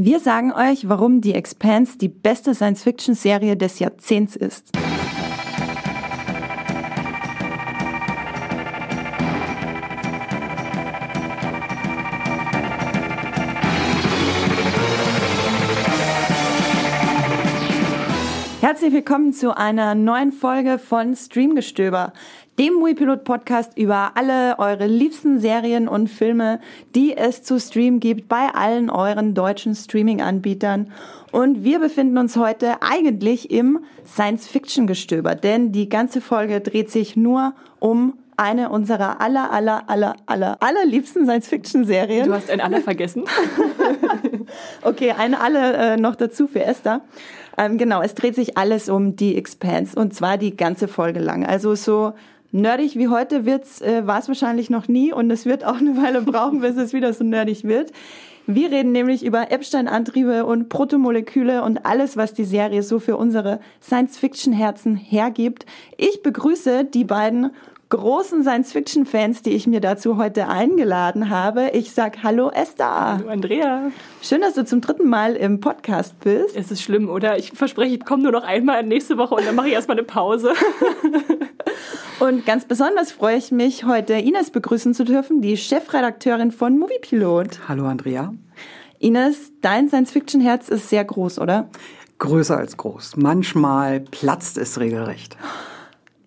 Wir sagen euch, warum Die Expanse die beste Science-Fiction-Serie des Jahrzehnts ist. Herzlich willkommen zu einer neuen Folge von Streamgestöber, dem Muipilot Podcast über alle eure liebsten Serien und Filme, die es zu streamen gibt bei allen euren deutschen Streaming-Anbietern. Und wir befinden uns heute eigentlich im Science-Fiction-Gestöber, denn die ganze Folge dreht sich nur um eine unserer aller, aller, aller, aller, allerliebsten Science-Fiction-Serien. Du hast ein aller vergessen. okay, eine alle äh, noch dazu für Esther. Ähm, genau, es dreht sich alles um die Expanse und zwar die ganze Folge lang. Also so nerdig wie heute wird's, äh, war es wahrscheinlich noch nie und es wird auch eine Weile brauchen, bis es wieder so nerdig wird. Wir reden nämlich über Epstein-Antriebe und Protomoleküle und alles, was die Serie so für unsere Science-Fiction-Herzen hergibt. Ich begrüße die beiden großen Science-Fiction-Fans, die ich mir dazu heute eingeladen habe. Ich sag Hallo Esther. Hallo Andrea. Schön, dass du zum dritten Mal im Podcast bist. Es ist schlimm, oder? Ich verspreche, ich komme nur noch einmal nächste Woche und dann mache ich erstmal eine Pause. und ganz besonders freue ich mich, heute Ines begrüßen zu dürfen, die Chefredakteurin von Moviepilot. Hallo Andrea. Ines, dein Science-Fiction-Herz ist sehr groß, oder? Größer als groß. Manchmal platzt es regelrecht.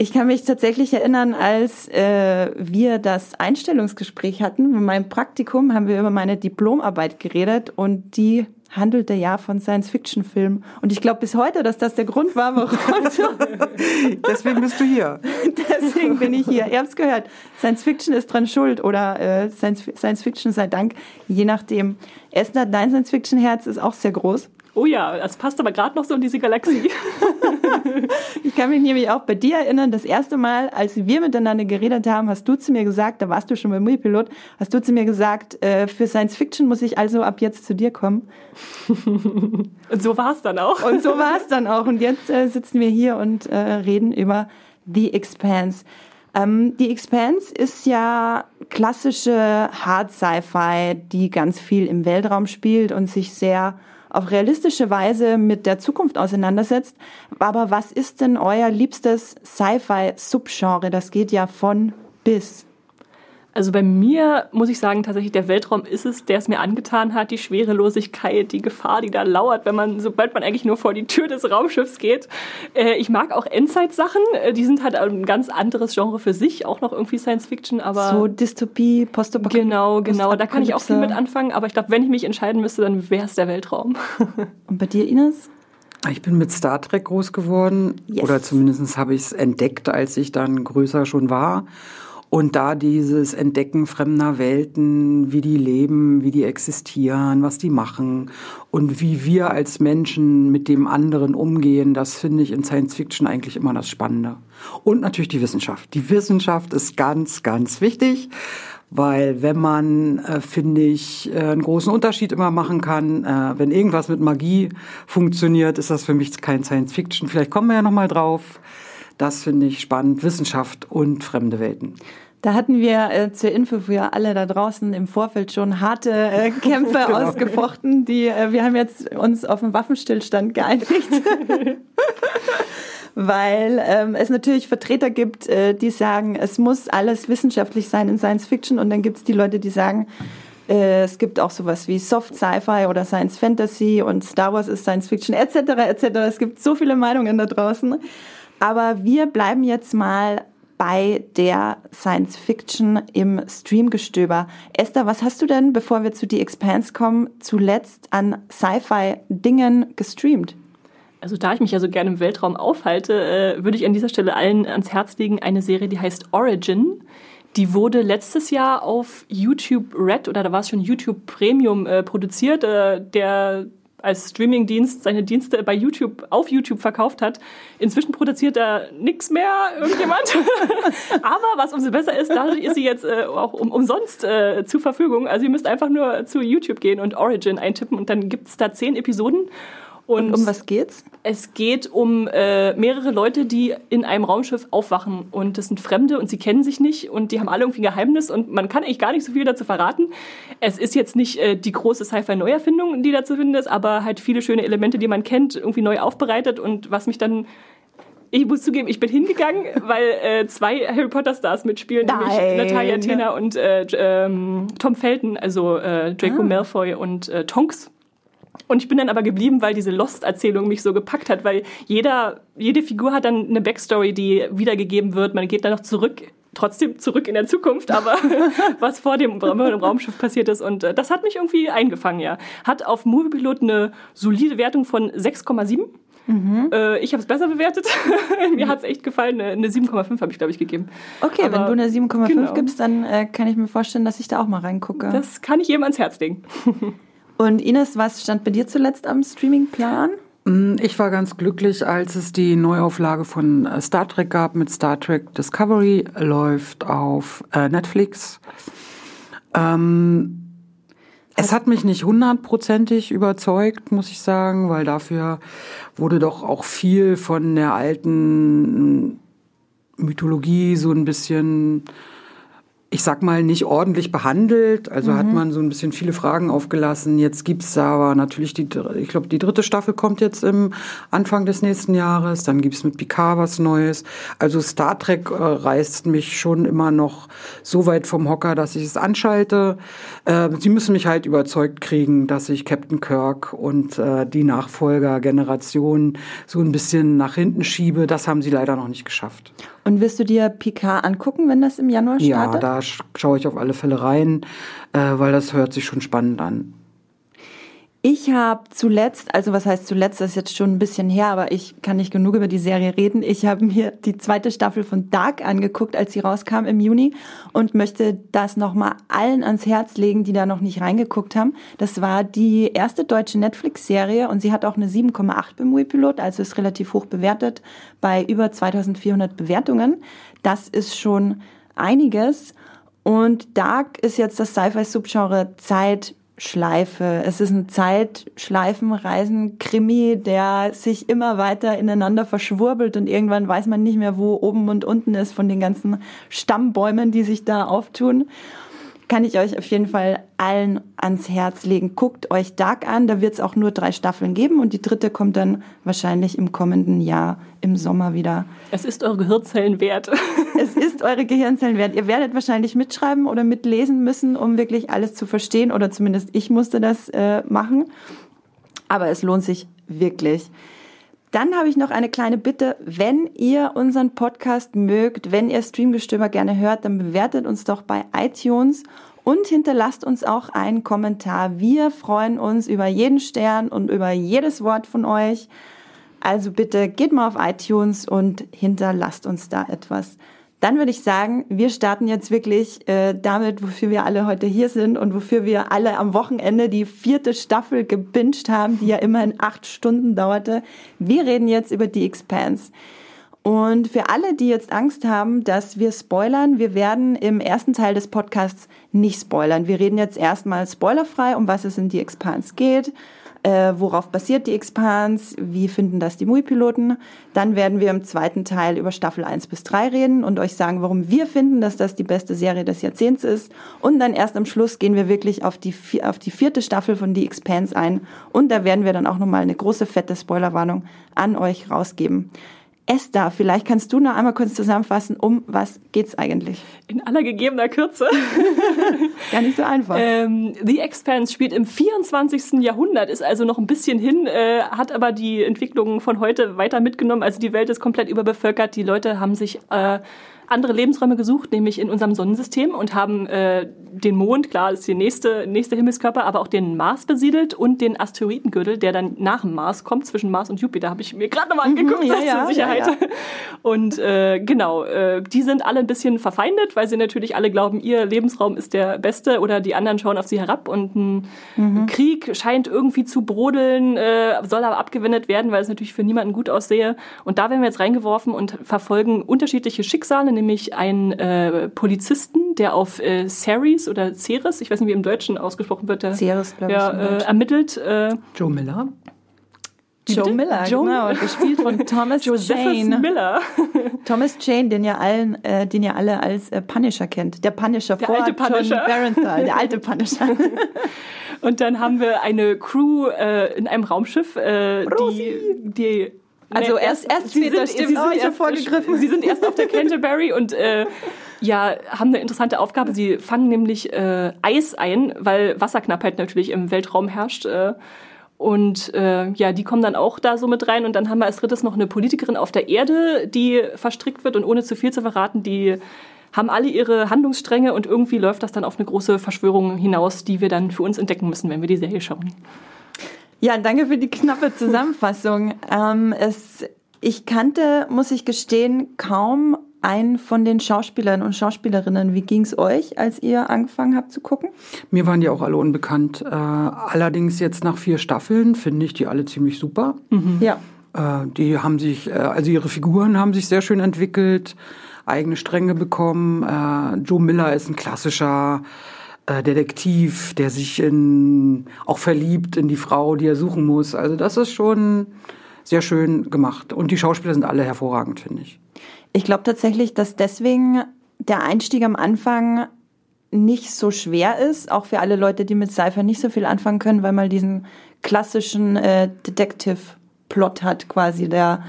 Ich kann mich tatsächlich erinnern, als äh, wir das Einstellungsgespräch hatten, mit meinem Praktikum, haben wir über meine Diplomarbeit geredet und die handelte ja von Science-Fiction-Filmen. Und ich glaube bis heute, dass das der Grund war, warum. Deswegen bist du hier. Deswegen bin ich hier. Ihr habt es gehört. Science-Fiction ist dran schuld oder äh, Science-Fiction sei Dank, je nachdem. Esther, dein Science-Fiction-Herz ist auch sehr groß. Oh ja, das passt aber gerade noch so in diese Galaxie. ich kann mich nämlich auch bei dir erinnern, das erste Mal, als wir miteinander geredet haben, hast du zu mir gesagt, da warst du schon beim Muipilot, hast du zu mir gesagt, äh, für Science Fiction muss ich also ab jetzt zu dir kommen. und so war es dann auch. Und so war es dann auch. Und jetzt äh, sitzen wir hier und äh, reden über The Expanse. Ähm, die Expanse ist ja klassische Hard Sci-Fi, die ganz viel im Weltraum spielt und sich sehr auf realistische Weise mit der Zukunft auseinandersetzt. Aber was ist denn euer liebstes Sci-Fi-Subgenre? Das geht ja von bis. Also bei mir muss ich sagen, tatsächlich der Weltraum ist es, der es mir angetan hat, die Schwerelosigkeit, die Gefahr, die da lauert, wenn man, sobald man eigentlich nur vor die Tür des Raumschiffs geht. Äh, ich mag auch Endzeit-Sachen, äh, die sind halt ein ganz anderes Genre für sich, auch noch irgendwie Science Fiction, aber. So Dystopie, Postapokalypse. Genau, genau, da kann ich auch viel mit anfangen, aber ich glaube, wenn ich mich entscheiden müsste, dann wäre es der Weltraum. Und bei dir, Ines? Ich bin mit Star Trek groß geworden, yes. oder zumindest habe ich es entdeckt, als ich dann größer schon war. Und da dieses Entdecken fremder Welten, wie die leben, wie die existieren, was die machen und wie wir als Menschen mit dem anderen umgehen, das finde ich in Science Fiction eigentlich immer das Spannende. Und natürlich die Wissenschaft. Die Wissenschaft ist ganz, ganz wichtig. Weil wenn man, äh, finde ich, äh, einen großen Unterschied immer machen kann, äh, wenn irgendwas mit Magie funktioniert, ist das für mich kein Science Fiction. Vielleicht kommen wir ja nochmal drauf. Das finde ich spannend, Wissenschaft und fremde Welten. Da hatten wir äh, zur Info für alle da draußen im Vorfeld schon harte äh, Kämpfe genau. ausgefochten. Die, äh, wir haben jetzt uns auf einen Waffenstillstand geeinigt. Weil ähm, es natürlich Vertreter gibt, äh, die sagen, es muss alles wissenschaftlich sein in Science Fiction. Und dann gibt es die Leute, die sagen, äh, es gibt auch sowas wie Soft Sci-Fi oder Science Fantasy und Star Wars ist Science Fiction etc. etc. Es gibt so viele Meinungen da draußen. Aber wir bleiben jetzt mal bei der Science Fiction im Streamgestöber. Esther, was hast du denn, bevor wir zu The Expanse kommen, zuletzt an Sci-Fi-Dingen gestreamt? Also da ich mich ja so gerne im Weltraum aufhalte, äh, würde ich an dieser Stelle allen ans Herz legen eine Serie, die heißt Origin. Die wurde letztes Jahr auf YouTube Red oder da war es schon YouTube Premium äh, produziert. Äh, der als Streamingdienst seine Dienste bei YouTube auf YouTube verkauft hat. Inzwischen produziert da nichts mehr irgendjemand. Aber was umso besser ist, dadurch ist sie jetzt äh, auch um, umsonst äh, zur Verfügung. Also ihr müsst einfach nur zu YouTube gehen und Origin eintippen und dann gibt es da zehn Episoden. Und, und um was geht's? Es geht um äh, mehrere Leute, die in einem Raumschiff aufwachen und das sind Fremde und sie kennen sich nicht und die haben alle irgendwie ein Geheimnis und man kann eigentlich gar nicht so viel dazu verraten. Es ist jetzt nicht äh, die große Sci-Fi-Neuerfindung, die dazu finden ist, aber halt viele schöne Elemente, die man kennt, irgendwie neu aufbereitet und was mich dann ich muss zugeben, ich bin hingegangen, weil äh, zwei Harry Potter Stars mitspielen, Nein. nämlich Natalia Tena und äh, ähm, Tom Felton, also äh, Draco ah. Malfoy und äh, Tonks. Und ich bin dann aber geblieben, weil diese Lost-Erzählung mich so gepackt hat, weil jeder, jede Figur hat dann eine Backstory, die wiedergegeben wird. Man geht dann noch zurück trotzdem zurück in der Zukunft, aber was vor dem, dem Raumschiff passiert ist. Und äh, das hat mich irgendwie eingefangen, ja. Hat auf Moviepilot eine solide Wertung von 6,7. Mhm. Äh, ich habe es besser bewertet. Mir hat es echt gefallen. Eine, 7,5 habe ich, glaube ich, gegeben. Okay, Aber, wenn du eine 7,5 genau. gibst, dann äh, kann ich mir vorstellen, dass ich da auch mal reingucke. Das kann ich jedem ans Herz legen. Und Ines, was stand bei dir zuletzt am Streamingplan? Mm, ich war ganz glücklich, als es die Neuauflage von äh, Star Trek gab mit Star Trek Discovery, läuft auf äh, Netflix. Ähm, es hat mich nicht hundertprozentig überzeugt, muss ich sagen, weil dafür wurde doch auch viel von der alten Mythologie so ein bisschen ich sag mal, nicht ordentlich behandelt. Also mhm. hat man so ein bisschen viele Fragen aufgelassen. Jetzt gibt's aber natürlich die, ich glaube, die dritte Staffel kommt jetzt im Anfang des nächsten Jahres. Dann gibt's mit Picard was Neues. Also Star Trek äh, reißt mich schon immer noch so weit vom Hocker, dass ich es anschalte. Äh, sie müssen mich halt überzeugt kriegen, dass ich Captain Kirk und äh, die Nachfolgergeneration so ein bisschen nach hinten schiebe. Das haben sie leider noch nicht geschafft. Und wirst du dir Picard angucken, wenn das im Januar startet? Ja, da schaue ich auf alle Fälle rein, äh, weil das hört sich schon spannend an. Ich habe zuletzt, also was heißt zuletzt, das ist jetzt schon ein bisschen her, aber ich kann nicht genug über die Serie reden. Ich habe mir die zweite Staffel von Dark angeguckt, als sie rauskam im Juni und möchte das nochmal allen ans Herz legen, die da noch nicht reingeguckt haben. Das war die erste deutsche Netflix-Serie und sie hat auch eine 7,8 beim Moviepilot, also ist relativ hoch bewertet bei über 2400 Bewertungen. Das ist schon einiges. Und Dark ist jetzt das Sci-Fi-Subgenre Zeit, Schleife. Es ist ein Zeitschleifenreisen-Krimi, der sich immer weiter ineinander verschwurbelt und irgendwann weiß man nicht mehr, wo oben und unten ist von den ganzen Stammbäumen, die sich da auftun kann ich euch auf jeden Fall allen ans Herz legen. Guckt euch Dark an, da wird es auch nur drei Staffeln geben und die dritte kommt dann wahrscheinlich im kommenden Jahr im Sommer wieder. Es ist eure Gehirnzellen wert. es ist eure Gehirnzellen wert. Ihr werdet wahrscheinlich mitschreiben oder mitlesen müssen, um wirklich alles zu verstehen oder zumindest ich musste das äh, machen. Aber es lohnt sich wirklich. Dann habe ich noch eine kleine Bitte. Wenn ihr unseren Podcast mögt, wenn ihr Streamgestöber gerne hört, dann bewertet uns doch bei iTunes und hinterlasst uns auch einen Kommentar. Wir freuen uns über jeden Stern und über jedes Wort von euch. Also bitte geht mal auf iTunes und hinterlasst uns da etwas. Dann würde ich sagen, wir starten jetzt wirklich äh, damit, wofür wir alle heute hier sind und wofür wir alle am Wochenende die vierte Staffel gebinged haben, die ja immerhin acht Stunden dauerte. Wir reden jetzt über die Expanse. Und für alle, die jetzt Angst haben, dass wir spoilern, wir werden im ersten Teil des Podcasts nicht spoilern. Wir reden jetzt erstmal spoilerfrei, um was es in die Expanse geht äh, worauf basiert die Expans, wie finden das die MUI-Piloten. Dann werden wir im zweiten Teil über Staffel 1 bis 3 reden und euch sagen, warum wir finden, dass das die beste Serie des Jahrzehnts ist. Und dann erst am Schluss gehen wir wirklich auf die, auf die vierte Staffel von The Expanse ein und da werden wir dann auch nochmal eine große fette Spoilerwarnung an euch rausgeben. Esther, vielleicht kannst du noch einmal kurz zusammenfassen, um was geht's eigentlich? In aller gegebener Kürze. Gar nicht so einfach. Ähm, The Expanse spielt im 24. Jahrhundert, ist also noch ein bisschen hin, äh, hat aber die Entwicklungen von heute weiter mitgenommen. Also die Welt ist komplett überbevölkert, die Leute haben sich äh, andere Lebensräume gesucht, nämlich in unserem Sonnensystem und haben äh, den Mond, klar, ist der nächste, nächste Himmelskörper, aber auch den Mars besiedelt und den Asteroidengürtel, der dann nach dem Mars kommt, zwischen Mars und Jupiter, habe ich mir gerade nochmal mhm, angeguckt, mhm, ja, ja, zur Sicherheit. Ja, ja. Und äh, genau, äh, die sind alle ein bisschen verfeindet, weil sie natürlich alle glauben, ihr Lebensraum ist der beste oder die anderen schauen auf sie herab und ein mhm. Krieg scheint irgendwie zu brodeln, äh, soll aber abgewendet werden, weil es natürlich für niemanden gut aussehe. Und da werden wir jetzt reingeworfen und verfolgen unterschiedliche Schicksale, nämlich einen äh, Polizisten, der auf äh, Ceres oder Ceres, ich weiß nicht, wie im Deutschen ausgesprochen wird, der, Ceres, glaube ja, ich. Äh, ermittelt. Äh, Joe Miller. Joe Miller, Joe genau, gespielt von Thomas Jane. Miller. Thomas Jane, den ihr allen, äh, den ihr alle als äh, Punisher kennt. Der Punisher der vor alte Punisher. John Barenthal, der alte Punisher. Und dann haben wir eine Crew äh, in einem Raumschiff, äh, die, die also nee, erst, erst sie später, sind, stimmt, sie sind erst vorgegriffen. Sie sind erst auf der Canterbury und äh, ja, haben eine interessante Aufgabe. Sie fangen nämlich äh, Eis ein, weil Wasserknappheit natürlich im Weltraum herrscht. Äh, und äh, ja, die kommen dann auch da so mit rein. Und dann haben wir als drittes noch eine Politikerin auf der Erde, die verstrickt wird. Und ohne zu viel zu verraten, die haben alle ihre Handlungsstränge und irgendwie läuft das dann auf eine große Verschwörung hinaus, die wir dann für uns entdecken müssen, wenn wir die Serie schauen. Ja, danke für die knappe Zusammenfassung. ähm, es, ich kannte, muss ich gestehen, kaum einen von den Schauspielern und Schauspielerinnen. Wie ging es euch, als ihr angefangen habt zu gucken? Mir waren die auch alle unbekannt. Äh, allerdings jetzt nach vier Staffeln finde ich die alle ziemlich super. Mhm. Ja. Äh, die haben sich, äh, also ihre Figuren haben sich sehr schön entwickelt, eigene Stränge bekommen. Äh, Joe Miller ist ein klassischer äh, Detektiv, der sich in, auch verliebt in die Frau, die er suchen muss. Also das ist schon sehr schön gemacht. Und die Schauspieler sind alle hervorragend, finde ich. Ich glaube tatsächlich, dass deswegen der Einstieg am Anfang nicht so schwer ist, auch für alle Leute, die mit Cypher nicht so viel anfangen können, weil man diesen klassischen äh, Detective-Plot hat, quasi der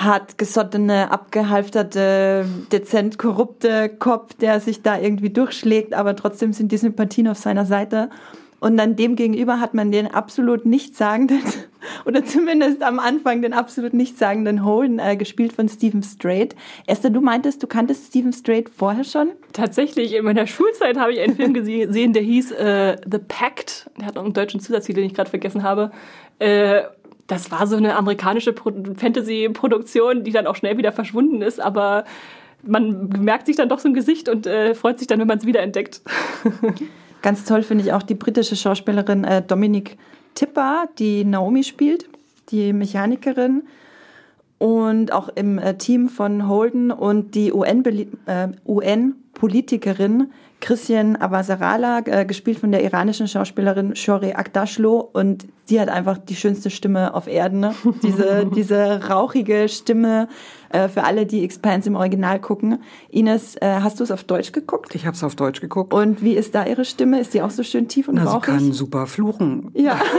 hart gesottene, abgehalfterte, dezent korrupte Kopf, der sich da irgendwie durchschlägt, aber trotzdem sind die Sympathien auf seiner Seite. Und dann dem gegenüber hat man den absolut nichtssagenden, oder zumindest am Anfang den absolut nichtssagenden Holden, äh, gespielt von Stephen Strait. Esther, du meintest, du kanntest Stephen Strait vorher schon? Tatsächlich, in meiner Schulzeit habe ich einen Film gesehen, der hieß äh, The Pact. Der hat noch einen deutschen Zusatztitel, den ich gerade vergessen habe. Äh, das war so eine amerikanische Fantasy-Produktion, die dann auch schnell wieder verschwunden ist, aber man merkt sich dann doch so ein Gesicht und äh, freut sich dann, wenn man es wiederentdeckt. Ganz toll finde ich auch die britische Schauspielerin äh, Dominic Tipper, die Naomi spielt, die Mechanikerin und auch im äh, Team von Holden und die UN-Politikerin äh, UN Christian Avasarala, äh, gespielt von der iranischen Schauspielerin Shore Akdashlo und die hat einfach die schönste Stimme auf Erden. Ne? Diese, diese rauchige Stimme äh, für alle, die Expanse im Original gucken. Ines, äh, hast du es auf Deutsch geguckt? Ich habe es auf Deutsch geguckt. Und wie ist da ihre Stimme? Ist die auch so schön tief und Na, rauchig? Sie kann super fluchen. Ja.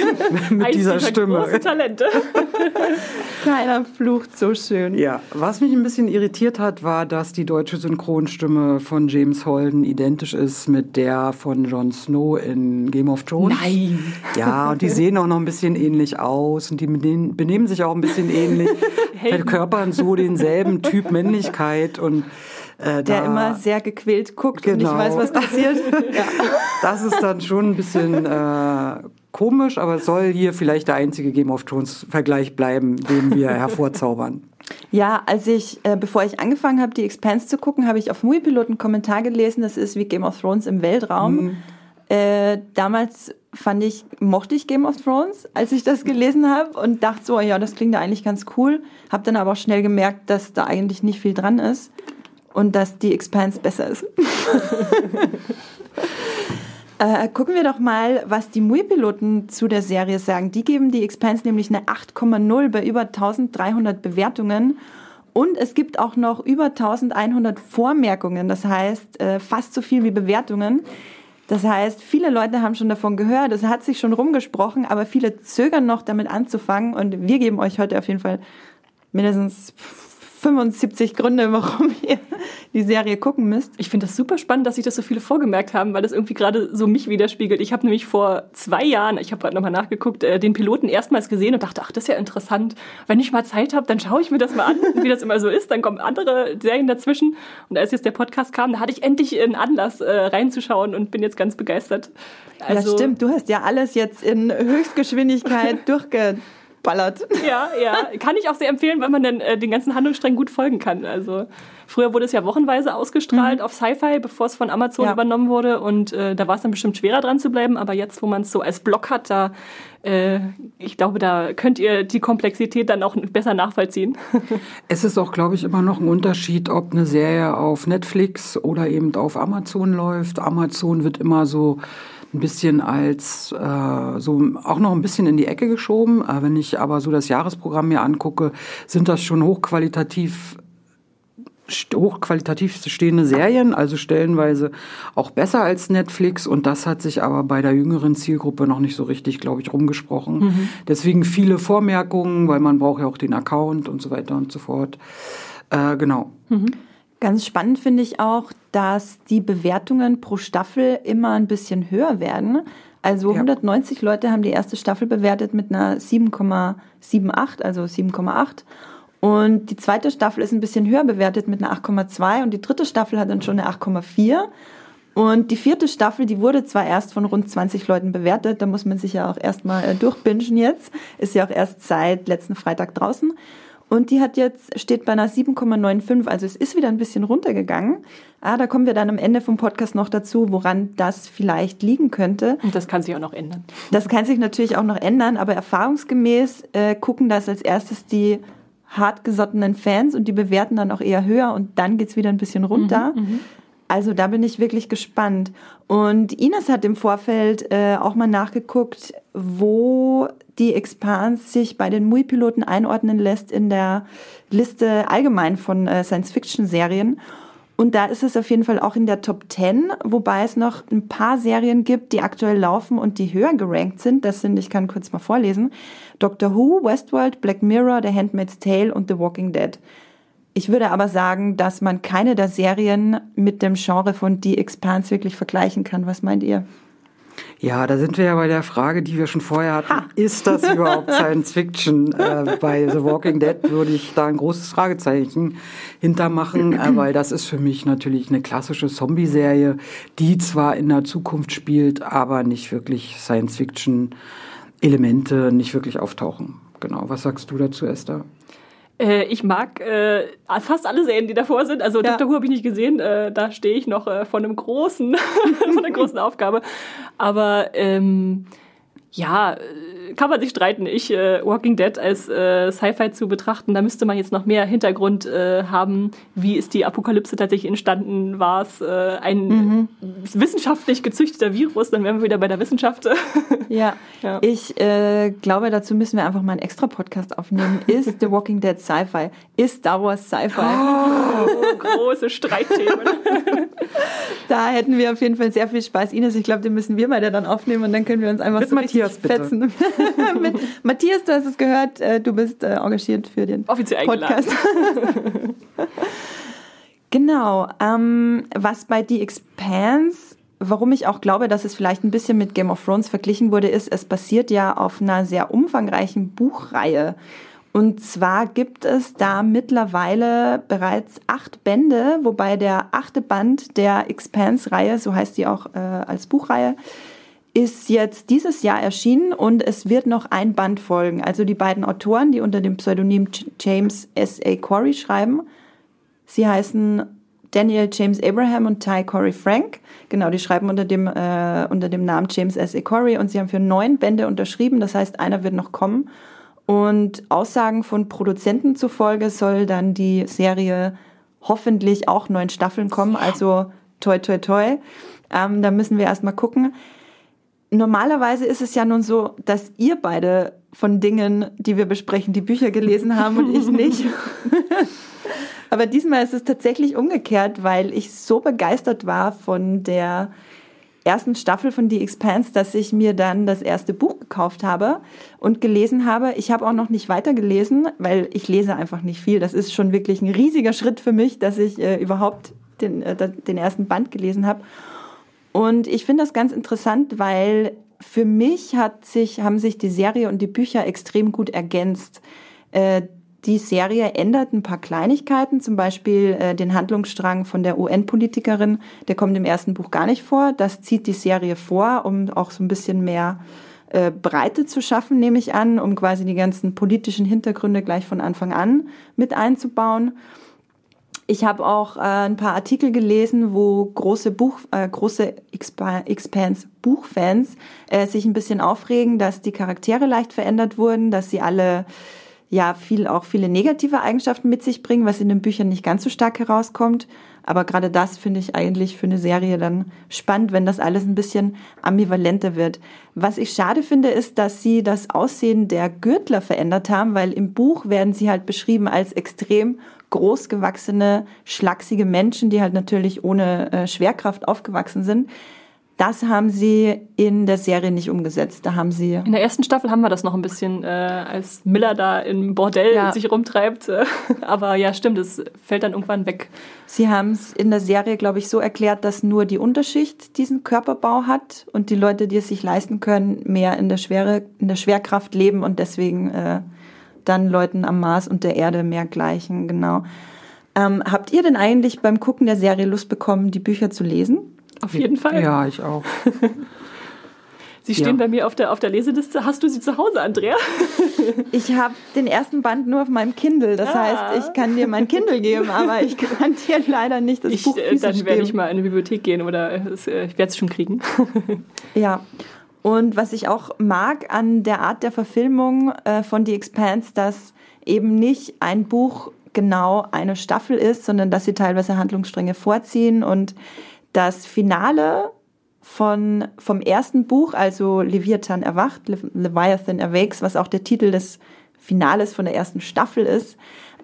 Mit Eins dieser Stimme. Große Talente. Keiner flucht so schön. Ja, was mich ein bisschen irritiert hat, war, dass die deutsche Synchronstimme von James Holden identisch ist mit der von Jon Snow in Game of Thrones. Nein. Ja, und die sehen auch noch ein bisschen ähnlich aus und die benehmen sich auch ein bisschen ähnlich, verkörpern so denselben Typ Männlichkeit und äh, der immer sehr gequält guckt genau. und nicht weiß, was passiert. ja. Das ist dann schon ein bisschen äh, komisch, aber es soll hier vielleicht der einzige Game of Thrones Vergleich bleiben, den wir hervorzaubern. Ja, als ich, äh, bevor ich angefangen habe, die Expanse zu gucken, habe ich auf Moviepiloten einen Kommentar gelesen, das ist wie Game of Thrones im Weltraum. Mhm. Äh, damals fand ich, mochte ich Game of Thrones, als ich das gelesen habe und dachte so, ja, das klingt ja eigentlich ganz cool. Habe dann aber auch schnell gemerkt, dass da eigentlich nicht viel dran ist und dass die Expanse besser ist. äh, gucken wir doch mal, was die Mui-Piloten zu der Serie sagen. Die geben die Expanse nämlich eine 8,0 bei über 1300 Bewertungen. Und es gibt auch noch über 1100 Vormerkungen, das heißt äh, fast so viel wie Bewertungen. Das heißt, viele Leute haben schon davon gehört, es hat sich schon rumgesprochen, aber viele zögern noch damit anzufangen. Und wir geben euch heute auf jeden Fall mindestens 75 Gründe, warum ihr die Serie gucken müsst. Ich finde das super spannend, dass sich das so viele vorgemerkt haben, weil das irgendwie gerade so mich widerspiegelt. Ich habe nämlich vor zwei Jahren, ich habe gerade nochmal nachgeguckt, äh, den Piloten erstmals gesehen und dachte, ach, das ist ja interessant. Wenn ich mal Zeit habe, dann schaue ich mir das mal an, wie das immer so ist. Dann kommen andere Serien dazwischen. Und als jetzt der Podcast kam, da hatte ich endlich einen Anlass äh, reinzuschauen und bin jetzt ganz begeistert. Also, ja, stimmt. Du hast ja alles jetzt in Höchstgeschwindigkeit durchge ballert. Ja, ja. Kann ich auch sehr empfehlen, weil man dann äh, den ganzen Handlungssträngen gut folgen kann. Also Früher wurde es ja wochenweise ausgestrahlt mhm. auf Sci-Fi, bevor es von Amazon ja. übernommen wurde. Und äh, da war es dann bestimmt schwerer dran zu bleiben. Aber jetzt, wo man es so als Blog hat, da, äh, ich glaube, da könnt ihr die Komplexität dann auch besser nachvollziehen. es ist auch, glaube ich, immer noch ein Unterschied, ob eine Serie auf Netflix oder eben auf Amazon läuft. Amazon wird immer so ein bisschen als äh, so auch noch ein bisschen in die Ecke geschoben. Äh, wenn ich aber so das Jahresprogramm mir angucke, sind das schon hochqualitativ hochqualitativ stehende Serien, also stellenweise auch besser als Netflix. Und das hat sich aber bei der jüngeren Zielgruppe noch nicht so richtig, glaube ich, rumgesprochen. Mhm. Deswegen viele Vormerkungen, weil man braucht ja auch den Account und so weiter und so fort. Äh, genau. Mhm. Ganz spannend finde ich auch, dass die Bewertungen pro Staffel immer ein bisschen höher werden. Also ja. 190 Leute haben die erste Staffel bewertet mit einer 7,78, also 7,8. Und die zweite Staffel ist ein bisschen höher bewertet mit einer 8,2 und die dritte Staffel hat dann schon eine 8,4. Und die vierte Staffel, die wurde zwar erst von rund 20 Leuten bewertet, da muss man sich ja auch erstmal äh, durchbingen jetzt, ist ja auch erst seit letzten Freitag draußen. Und die hat jetzt, steht bei einer 7,95, also es ist wieder ein bisschen runtergegangen. Ah, da kommen wir dann am Ende vom Podcast noch dazu, woran das vielleicht liegen könnte. Und das kann sich auch noch ändern. Das kann sich natürlich auch noch ändern, aber erfahrungsgemäß äh, gucken das als erstes die hartgesottenen Fans und die bewerten dann auch eher höher und dann geht's wieder ein bisschen runter. Mhm, mhm. also da bin ich wirklich gespannt. Und Ines hat im Vorfeld äh, auch mal nachgeguckt, wo die Expans sich bei den MUI-Piloten einordnen lässt in der Liste allgemein von äh, Science-Fiction-Serien. Und da ist es auf jeden Fall auch in der Top 10, wobei es noch ein paar Serien gibt, die aktuell laufen und die höher gerankt sind. Das sind, ich kann kurz mal vorlesen, Doctor Who, Westworld, Black Mirror, The Handmaid's Tale und The Walking Dead. Ich würde aber sagen, dass man keine der Serien mit dem Genre von The Expanse wirklich vergleichen kann. Was meint ihr? Ja, da sind wir ja bei der Frage, die wir schon vorher hatten. Ha. Ist das überhaupt Science Fiction? Äh, bei The Walking Dead würde ich da ein großes Fragezeichen hintermachen, äh, weil das ist für mich natürlich eine klassische Zombie-Serie, die zwar in der Zukunft spielt, aber nicht wirklich Science Fiction Elemente nicht wirklich auftauchen. Genau. Was sagst du dazu, Esther? Äh, ich mag äh, fast alle Serien, die davor sind. Also ja. Dr. Who habe ich nicht gesehen. Äh, da stehe ich noch äh, von einem großen, von einer großen Aufgabe. Aber ähm, ja, kann man sich streiten. Ich, äh, Walking Dead als äh, Sci-Fi zu betrachten, da müsste man jetzt noch mehr Hintergrund äh, haben. Wie ist die Apokalypse tatsächlich entstanden? War es äh, ein mhm. wissenschaftlich gezüchteter Virus? Dann wären wir wieder bei der Wissenschaft. ja. ja. ich äh, glaube, dazu müssen wir einfach mal einen extra Podcast aufnehmen. Ist The Walking Dead Sci-Fi? Ist Star Wars Sci-Fi? Oh, große Streitthemen. da hätten wir auf jeden Fall sehr viel Spaß. Ines, ich glaube, den müssen wir mal dann aufnehmen und dann können wir uns einfach Mit so Matthias, fetzen. Mit Matthias, du hast es gehört, äh, du bist äh, engagiert für den Offiziell Podcast. genau. Ähm, was bei The Expanse warum ich auch glaube, dass es vielleicht ein bisschen mit Game of Thrones verglichen wurde, ist, es basiert ja auf einer sehr umfangreichen Buchreihe. Und zwar gibt es da mittlerweile bereits acht Bände, wobei der achte Band der Expanse-Reihe, so heißt die auch äh, als Buchreihe, ist jetzt dieses Jahr erschienen und es wird noch ein Band folgen. Also die beiden Autoren, die unter dem Pseudonym James S. A. Corey schreiben, sie heißen Daniel James Abraham und Ty Corey Frank. Genau, die schreiben unter dem, äh, unter dem Namen James S. A. Corey und sie haben für neun Bände unterschrieben. Das heißt, einer wird noch kommen. Und Aussagen von Produzenten zufolge soll dann die Serie hoffentlich auch neun Staffeln kommen. Also toi, toi, toi. Ähm, da müssen wir erstmal gucken normalerweise ist es ja nun so, dass ihr beide von Dingen, die wir besprechen, die Bücher gelesen haben und ich nicht. Aber diesmal ist es tatsächlich umgekehrt, weil ich so begeistert war von der ersten Staffel von The Expanse, dass ich mir dann das erste Buch gekauft habe und gelesen habe. Ich habe auch noch nicht weitergelesen, weil ich lese einfach nicht viel. Das ist schon wirklich ein riesiger Schritt für mich, dass ich äh, überhaupt den, äh, den ersten Band gelesen habe. Und ich finde das ganz interessant, weil für mich hat sich, haben sich die Serie und die Bücher extrem gut ergänzt. Äh, die Serie ändert ein paar Kleinigkeiten, zum Beispiel äh, den Handlungsstrang von der UN-Politikerin, der kommt im ersten Buch gar nicht vor. Das zieht die Serie vor, um auch so ein bisschen mehr äh, Breite zu schaffen, nehme ich an, um quasi die ganzen politischen Hintergründe gleich von Anfang an mit einzubauen. Ich habe auch äh, ein paar Artikel gelesen, wo große Buch, äh, große Expanse Buchfans äh, sich ein bisschen aufregen, dass die Charaktere leicht verändert wurden, dass sie alle ja viel auch viele negative Eigenschaften mit sich bringen, was in den Büchern nicht ganz so stark herauskommt. Aber gerade das finde ich eigentlich für eine Serie dann spannend, wenn das alles ein bisschen ambivalenter wird. Was ich schade finde, ist, dass sie das Aussehen der Gürtler verändert haben, weil im Buch werden sie halt beschrieben als extrem großgewachsene, schlachsige Menschen, die halt natürlich ohne äh, Schwerkraft aufgewachsen sind. Das haben sie in der Serie nicht umgesetzt. Da haben sie. In der ersten Staffel haben wir das noch ein bisschen, äh, als Miller da im Bordell ja. sich rumtreibt. Aber ja, stimmt, es fällt dann irgendwann weg. Sie haben es in der Serie, glaube ich, so erklärt, dass nur die Unterschicht diesen Körperbau hat und die Leute, die es sich leisten können, mehr in der Schwere, in der Schwerkraft leben und deswegen äh, dann Leuten am Mars und der Erde mehr gleichen. Genau. Ähm, habt ihr denn eigentlich beim Gucken der Serie Lust bekommen, die Bücher zu lesen? Auf jeden Fall. Ja, ich auch. Sie stehen ja. bei mir auf der, auf der Leseliste. Hast du sie zu Hause, Andrea? Ich habe den ersten Band nur auf meinem Kindle. Das ja. heißt, ich kann dir mein Kindle geben, aber ich kann dir leider nicht das ich, Buch äh, Dann werde ich mal in die Bibliothek gehen oder äh, ich werde es schon kriegen. Ja. Und was ich auch mag an der Art der Verfilmung äh, von The Expanse, dass eben nicht ein Buch genau eine Staffel ist, sondern dass sie teilweise Handlungsstränge vorziehen und das Finale von, vom ersten Buch, also Leviathan erwacht, Leviathan Awakes, was auch der Titel des Finales von der ersten Staffel ist,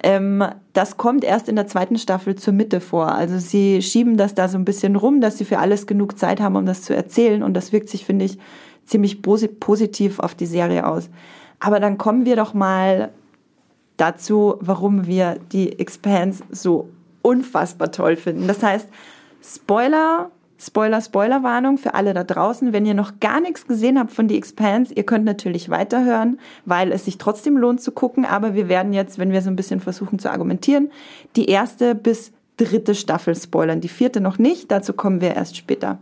ähm, das kommt erst in der zweiten Staffel zur Mitte vor. Also sie schieben das da so ein bisschen rum, dass sie für alles genug Zeit haben, um das zu erzählen. Und das wirkt sich, finde ich, ziemlich positiv auf die Serie aus. Aber dann kommen wir doch mal dazu, warum wir die Expanse so unfassbar toll finden. Das heißt, Spoiler, Spoiler, Spoilerwarnung für alle da draußen. Wenn ihr noch gar nichts gesehen habt von The Expanse, ihr könnt natürlich weiterhören, weil es sich trotzdem lohnt zu gucken. Aber wir werden jetzt, wenn wir so ein bisschen versuchen zu argumentieren, die erste bis dritte Staffel spoilern. Die vierte noch nicht, dazu kommen wir erst später.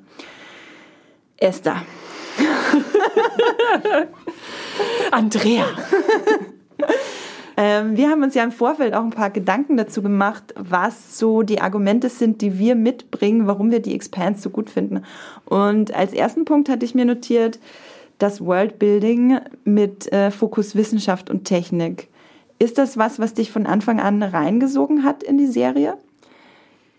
Esther. Andrea. Ähm, wir haben uns ja im Vorfeld auch ein paar Gedanken dazu gemacht, was so die Argumente sind, die wir mitbringen, warum wir die Expanse so gut finden. Und als ersten Punkt hatte ich mir notiert, das Worldbuilding mit äh, Fokus Wissenschaft und Technik. Ist das was, was dich von Anfang an reingesogen hat in die Serie?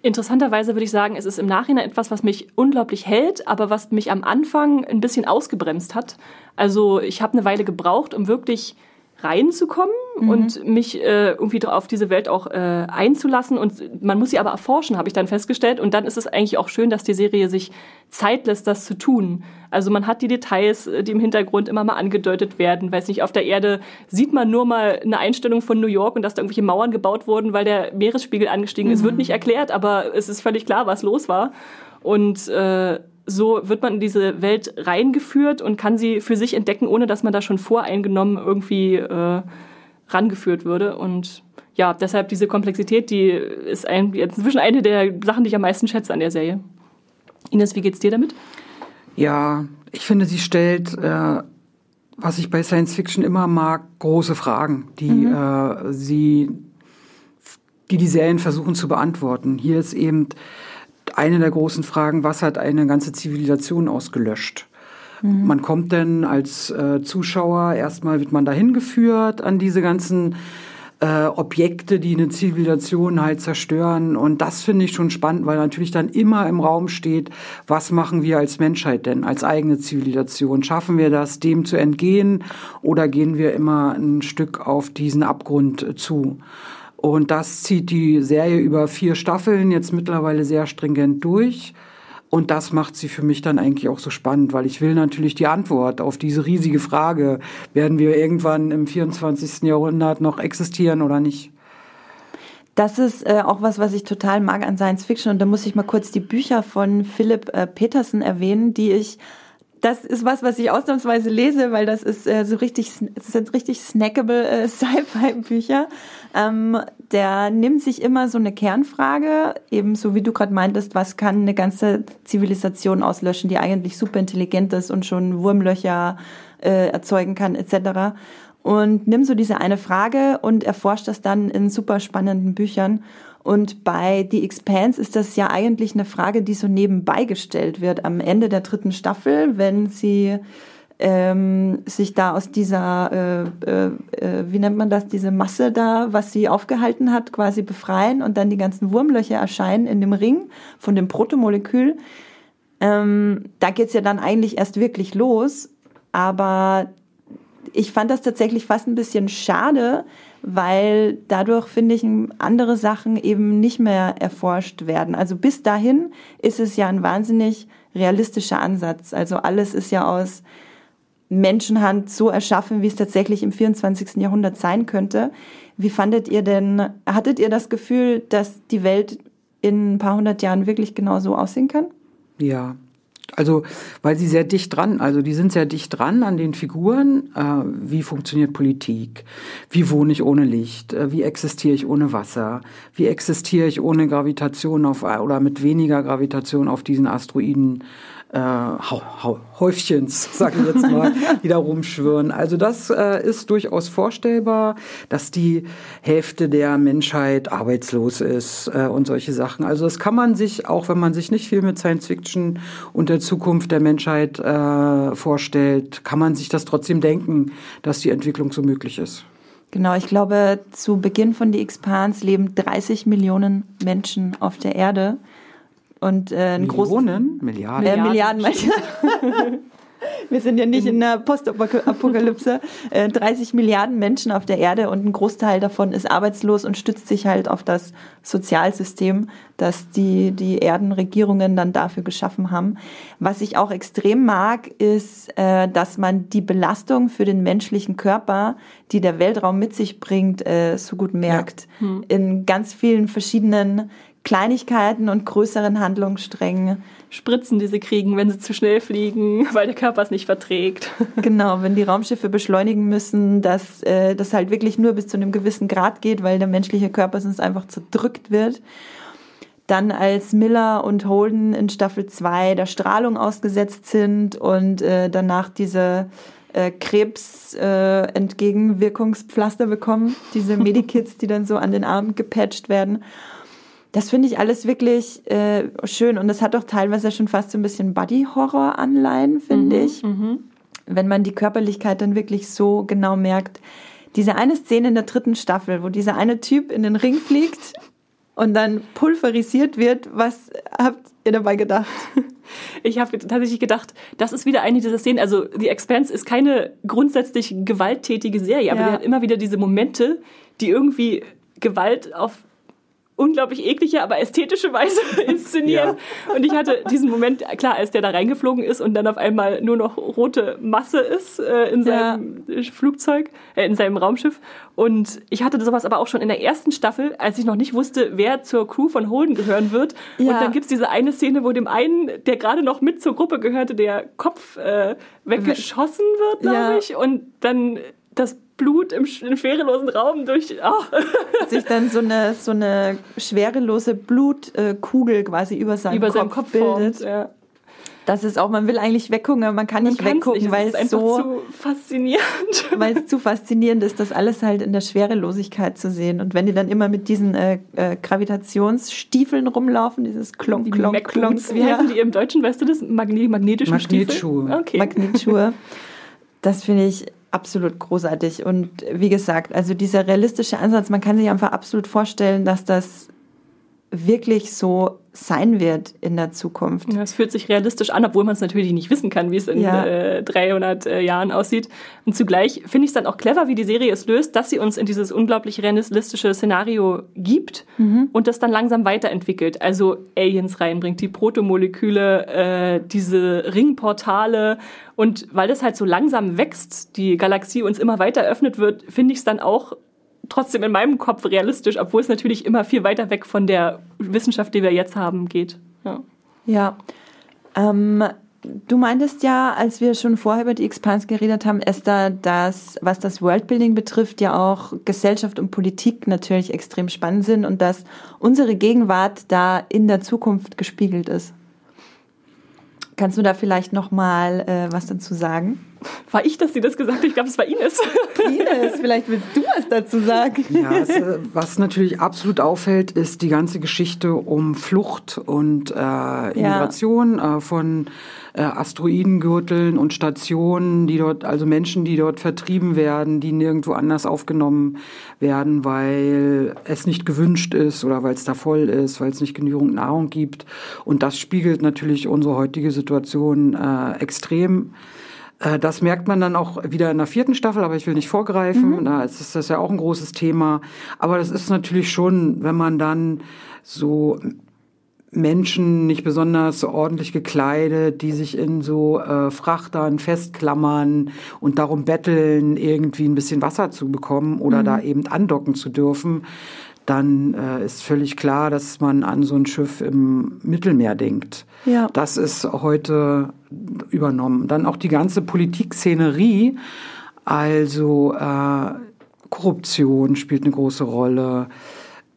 Interessanterweise würde ich sagen, es ist im Nachhinein etwas, was mich unglaublich hält, aber was mich am Anfang ein bisschen ausgebremst hat. Also ich habe eine Weile gebraucht, um wirklich reinzukommen mhm. und mich äh, irgendwie auf diese Welt auch äh, einzulassen. Und man muss sie aber erforschen, habe ich dann festgestellt. Und dann ist es eigentlich auch schön, dass die Serie sich Zeit lässt, das zu tun. Also man hat die Details, äh, die im Hintergrund immer mal angedeutet werden. Weiß nicht, auf der Erde sieht man nur mal eine Einstellung von New York und dass da irgendwelche Mauern gebaut wurden, weil der Meeresspiegel angestiegen ist. Mhm. Wird nicht erklärt, aber es ist völlig klar, was los war. Und äh, so wird man in diese Welt reingeführt und kann sie für sich entdecken, ohne dass man da schon voreingenommen irgendwie äh, rangeführt würde. Und ja, deshalb diese Komplexität, die ist ein, inzwischen eine der Sachen, die ich am meisten schätze an der Serie. Ines, wie geht's dir damit? Ja, ich finde, sie stellt, äh, was ich bei Science Fiction immer mag, große Fragen, die mhm. äh, sie, die die Serien versuchen zu beantworten. Hier ist eben eine der großen Fragen, was hat eine ganze Zivilisation ausgelöscht? Mhm. Man kommt denn als äh, Zuschauer, erstmal wird man dahin geführt an diese ganzen äh, Objekte, die eine Zivilisation halt zerstören. Und das finde ich schon spannend, weil natürlich dann immer im Raum steht, was machen wir als Menschheit denn, als eigene Zivilisation? Schaffen wir das, dem zu entgehen oder gehen wir immer ein Stück auf diesen Abgrund zu? Und das zieht die Serie über vier Staffeln jetzt mittlerweile sehr stringent durch. Und das macht sie für mich dann eigentlich auch so spannend, weil ich will natürlich die Antwort auf diese riesige Frage, werden wir irgendwann im 24. Jahrhundert noch existieren oder nicht? Das ist äh, auch was, was ich total mag an Science Fiction. Und da muss ich mal kurz die Bücher von Philipp äh, Peterson erwähnen, die ich das ist was, was ich ausnahmsweise lese, weil das ist äh, so richtig, das sind richtig snackable äh, Sci-Fi-Bücher. Ähm, der nimmt sich immer so eine Kernfrage, eben so wie du gerade meintest, was kann eine ganze Zivilisation auslöschen, die eigentlich super intelligent ist und schon Wurmlöcher äh, erzeugen kann, etc. Und nimmt so diese eine Frage und erforscht das dann in super spannenden Büchern. Und bei The Expanse ist das ja eigentlich eine Frage, die so nebenbei gestellt wird. Am Ende der dritten Staffel, wenn sie ähm, sich da aus dieser, äh, äh, äh, wie nennt man das, diese Masse da, was sie aufgehalten hat, quasi befreien und dann die ganzen Wurmlöcher erscheinen in dem Ring von dem Protomolekül. Ähm, da geht's ja dann eigentlich erst wirklich los. Aber ich fand das tatsächlich fast ein bisschen schade, weil dadurch, finde ich, andere Sachen eben nicht mehr erforscht werden. Also bis dahin ist es ja ein wahnsinnig realistischer Ansatz. Also alles ist ja aus Menschenhand so erschaffen, wie es tatsächlich im 24. Jahrhundert sein könnte. Wie fandet ihr denn, hattet ihr das Gefühl, dass die Welt in ein paar hundert Jahren wirklich genau so aussehen kann? Ja, also, weil sie sehr dicht dran, also die sind sehr dicht dran an den Figuren. Äh, wie funktioniert Politik? Wie wohne ich ohne Licht? Äh, wie existiere ich ohne Wasser? Wie existiere ich ohne Gravitation auf oder mit weniger Gravitation auf diesen Asteroiden? Äh, Häufchens, sage ich jetzt mal, die da rumschwirren. Also das äh, ist durchaus vorstellbar, dass die Hälfte der Menschheit arbeitslos ist äh, und solche Sachen. Also das kann man sich, auch wenn man sich nicht viel mit Science Fiction und der Zukunft der Menschheit äh, vorstellt, kann man sich das trotzdem denken, dass die Entwicklung so möglich ist. Genau, ich glaube, zu Beginn von die Expans leben 30 Millionen Menschen auf der Erde. Und äh, ein Millionen? Milliarden? Äh, Milliarden, Milliarden. Wir sind ja nicht in der Postapokalypse. 30 äh, Milliarden Menschen auf der Erde und ein Großteil davon ist arbeitslos und stützt sich halt auf das Sozialsystem, das die, die Erdenregierungen dann dafür geschaffen haben. Was ich auch extrem mag, ist, äh, dass man die Belastung für den menschlichen Körper, die der Weltraum mit sich bringt, äh, so gut merkt. Ja. Hm. In ganz vielen verschiedenen Kleinigkeiten und größeren Handlungssträngen. Spritzen, die sie kriegen, wenn sie zu schnell fliegen, weil der Körper es nicht verträgt. Genau, wenn die Raumschiffe beschleunigen müssen, dass äh, das halt wirklich nur bis zu einem gewissen Grad geht, weil der menschliche Körper sonst einfach zerdrückt wird. Dann als Miller und Holden in Staffel 2 der Strahlung ausgesetzt sind und äh, danach diese äh, Krebs äh, bekommen, diese Medikits, die dann so an den Armen gepatcht werden. Das finde ich alles wirklich äh, schön und das hat auch teilweise schon fast so ein bisschen Body-Horror-Anleihen, finde mhm, ich. Mhm. Wenn man die Körperlichkeit dann wirklich so genau merkt. Diese eine Szene in der dritten Staffel, wo dieser eine Typ in den Ring fliegt und dann pulverisiert wird, was habt ihr dabei gedacht? Ich habe tatsächlich gedacht, das ist wieder eine dieser Szenen. Also, The Expanse ist keine grundsätzlich gewalttätige Serie, aber ja. die hat immer wieder diese Momente, die irgendwie Gewalt auf unglaublich eklige, aber ästhetische Weise inszenieren. Ja. Und ich hatte diesen Moment, klar, als der da reingeflogen ist und dann auf einmal nur noch rote Masse ist äh, in seinem ja. Flugzeug, äh, in seinem Raumschiff. Und ich hatte sowas aber auch schon in der ersten Staffel, als ich noch nicht wusste, wer zur Crew von Holden gehören wird. Ja. Und dann gibt's diese eine Szene, wo dem einen, der gerade noch mit zur Gruppe gehörte, der Kopf äh, weggeschossen wird, glaube ich. Und dann das Blut im, im schwerelosen Raum durch. Oh. Sich dann so eine, so eine schwerelose Blutkugel quasi über seinem über Kopf, Kopf bildet. Formt, ja. Das ist auch, man will eigentlich weggucken, man kann man nicht weggucken, weil es so zu faszinierend, weil es zu faszinierend ist, das alles halt in der Schwerelosigkeit zu sehen. Und wenn die dann immer mit diesen äh, äh, Gravitationsstiefeln rumlaufen, dieses Klonk, Klonk, Klonk, wie heißen die im Deutschen? Weißt du das? Magne magnetische Magnetschuhe. Stiefel? Okay. Magnetschuhe. Das finde ich absolut großartig. Und wie gesagt, also dieser realistische Ansatz, man kann sich einfach absolut vorstellen, dass das wirklich so sein wird in der Zukunft. Ja, es fühlt sich realistisch an, obwohl man es natürlich nicht wissen kann, wie es in ja. äh, 300 äh, Jahren aussieht. Und zugleich finde ich es dann auch clever, wie die Serie es löst, dass sie uns in dieses unglaublich realistische Szenario gibt mhm. und das dann langsam weiterentwickelt. Also Aliens reinbringt, die Protomoleküle, äh, diese Ringportale. Und weil das halt so langsam wächst, die Galaxie uns immer weiter öffnet wird, finde ich es dann auch trotzdem in meinem Kopf realistisch, obwohl es natürlich immer viel weiter weg von der Wissenschaft, die wir jetzt haben, geht. Ja. ja. Ähm, du meintest ja, als wir schon vorher über die Expans geredet haben, Esther, dass was das Worldbuilding betrifft, ja auch Gesellschaft und Politik natürlich extrem spannend sind und dass unsere Gegenwart da in der Zukunft gespiegelt ist. Kannst du da vielleicht noch mal äh, was dazu sagen? War ich das, die das gesagt hat? Ich glaube, es war Ines. Ines, vielleicht willst du was dazu sagen. Ja, es, äh, was natürlich absolut auffällt, ist die ganze Geschichte um Flucht und äh, Immigration ja. äh, von äh, Asteroidengürteln und Stationen, die dort, also Menschen, die dort vertrieben werden, die nirgendwo anders aufgenommen werden, weil es nicht gewünscht ist oder weil es da voll ist, weil es nicht genügend Nahrung gibt. Und das spiegelt natürlich unsere heutige Situation äh, extrem. Äh, das merkt man dann auch wieder in der vierten Staffel, aber ich will nicht vorgreifen. Mhm. Da ist das ja auch ein großes Thema. Aber das ist natürlich schon, wenn man dann so Menschen nicht besonders ordentlich gekleidet, die sich in so äh, Frachtern festklammern und darum betteln, irgendwie ein bisschen Wasser zu bekommen oder mhm. da eben andocken zu dürfen, dann äh, ist völlig klar, dass man an so ein Schiff im Mittelmeer denkt. Ja. Das ist heute übernommen. Dann auch die ganze Politikszenerie, also äh, Korruption spielt eine große Rolle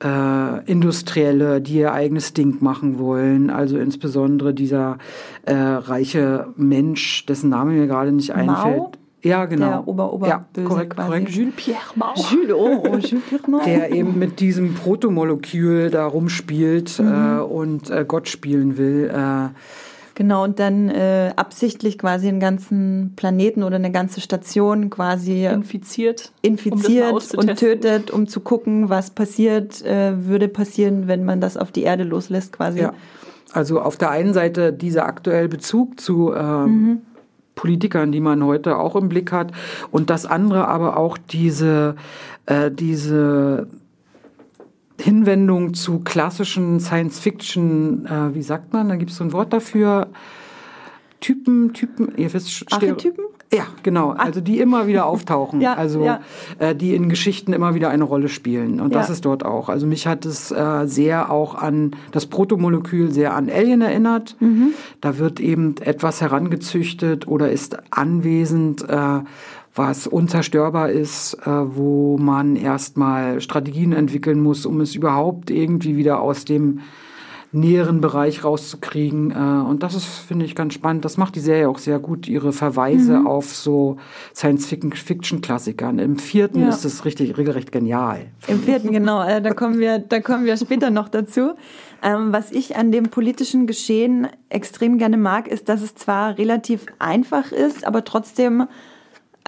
äh, Industrielle, die ihr eigenes Ding machen wollen. Also insbesondere dieser äh, reiche Mensch, dessen Name mir gerade nicht einfällt. Mao? Ja, genau. Der Ober, Ober ja, korrekt, quasi. korrekt. Jules Pierre Mao. Jules, oh, oh, Jules Pierre Mao. Der eben mit diesem Protomolekül da rumspielt mhm. äh, und äh, Gott spielen will. Äh, Genau, und dann äh, absichtlich quasi einen ganzen Planeten oder eine ganze Station quasi infiziert, infiziert um und tötet, um zu gucken, was passiert, äh, würde passieren, wenn man das auf die Erde loslässt quasi. Ja. Also auf der einen Seite dieser aktuelle Bezug zu äh, mhm. Politikern, die man heute auch im Blick hat, und das andere aber auch diese, äh, diese Hinwendung zu klassischen Science-Fiction, äh, wie sagt man, da gibt es so ein Wort dafür, Typen, Typen, ihr wisst, Archetypen? Ja, genau. Ach. Also die immer wieder auftauchen. ja, also ja. Äh, die in Geschichten immer wieder eine Rolle spielen. Und das ist dort auch. Also mich hat es äh, sehr auch an das Protomolekül sehr an Alien erinnert. Mhm. Da wird eben etwas herangezüchtet oder ist anwesend, äh, was unzerstörbar ist, äh, wo man erstmal Strategien entwickeln muss, um es überhaupt irgendwie wieder aus dem näheren Bereich rauszukriegen. Äh, und das ist, finde ich, ganz spannend. Das macht die Serie auch sehr gut, ihre Verweise mhm. auf so Science-Fiction-Klassikern. Im vierten ja. ist es richtig, regelrecht genial. Im vierten, genau. Äh, da kommen wir, da kommen wir später noch dazu. Ähm, was ich an dem politischen Geschehen extrem gerne mag, ist, dass es zwar relativ einfach ist, aber trotzdem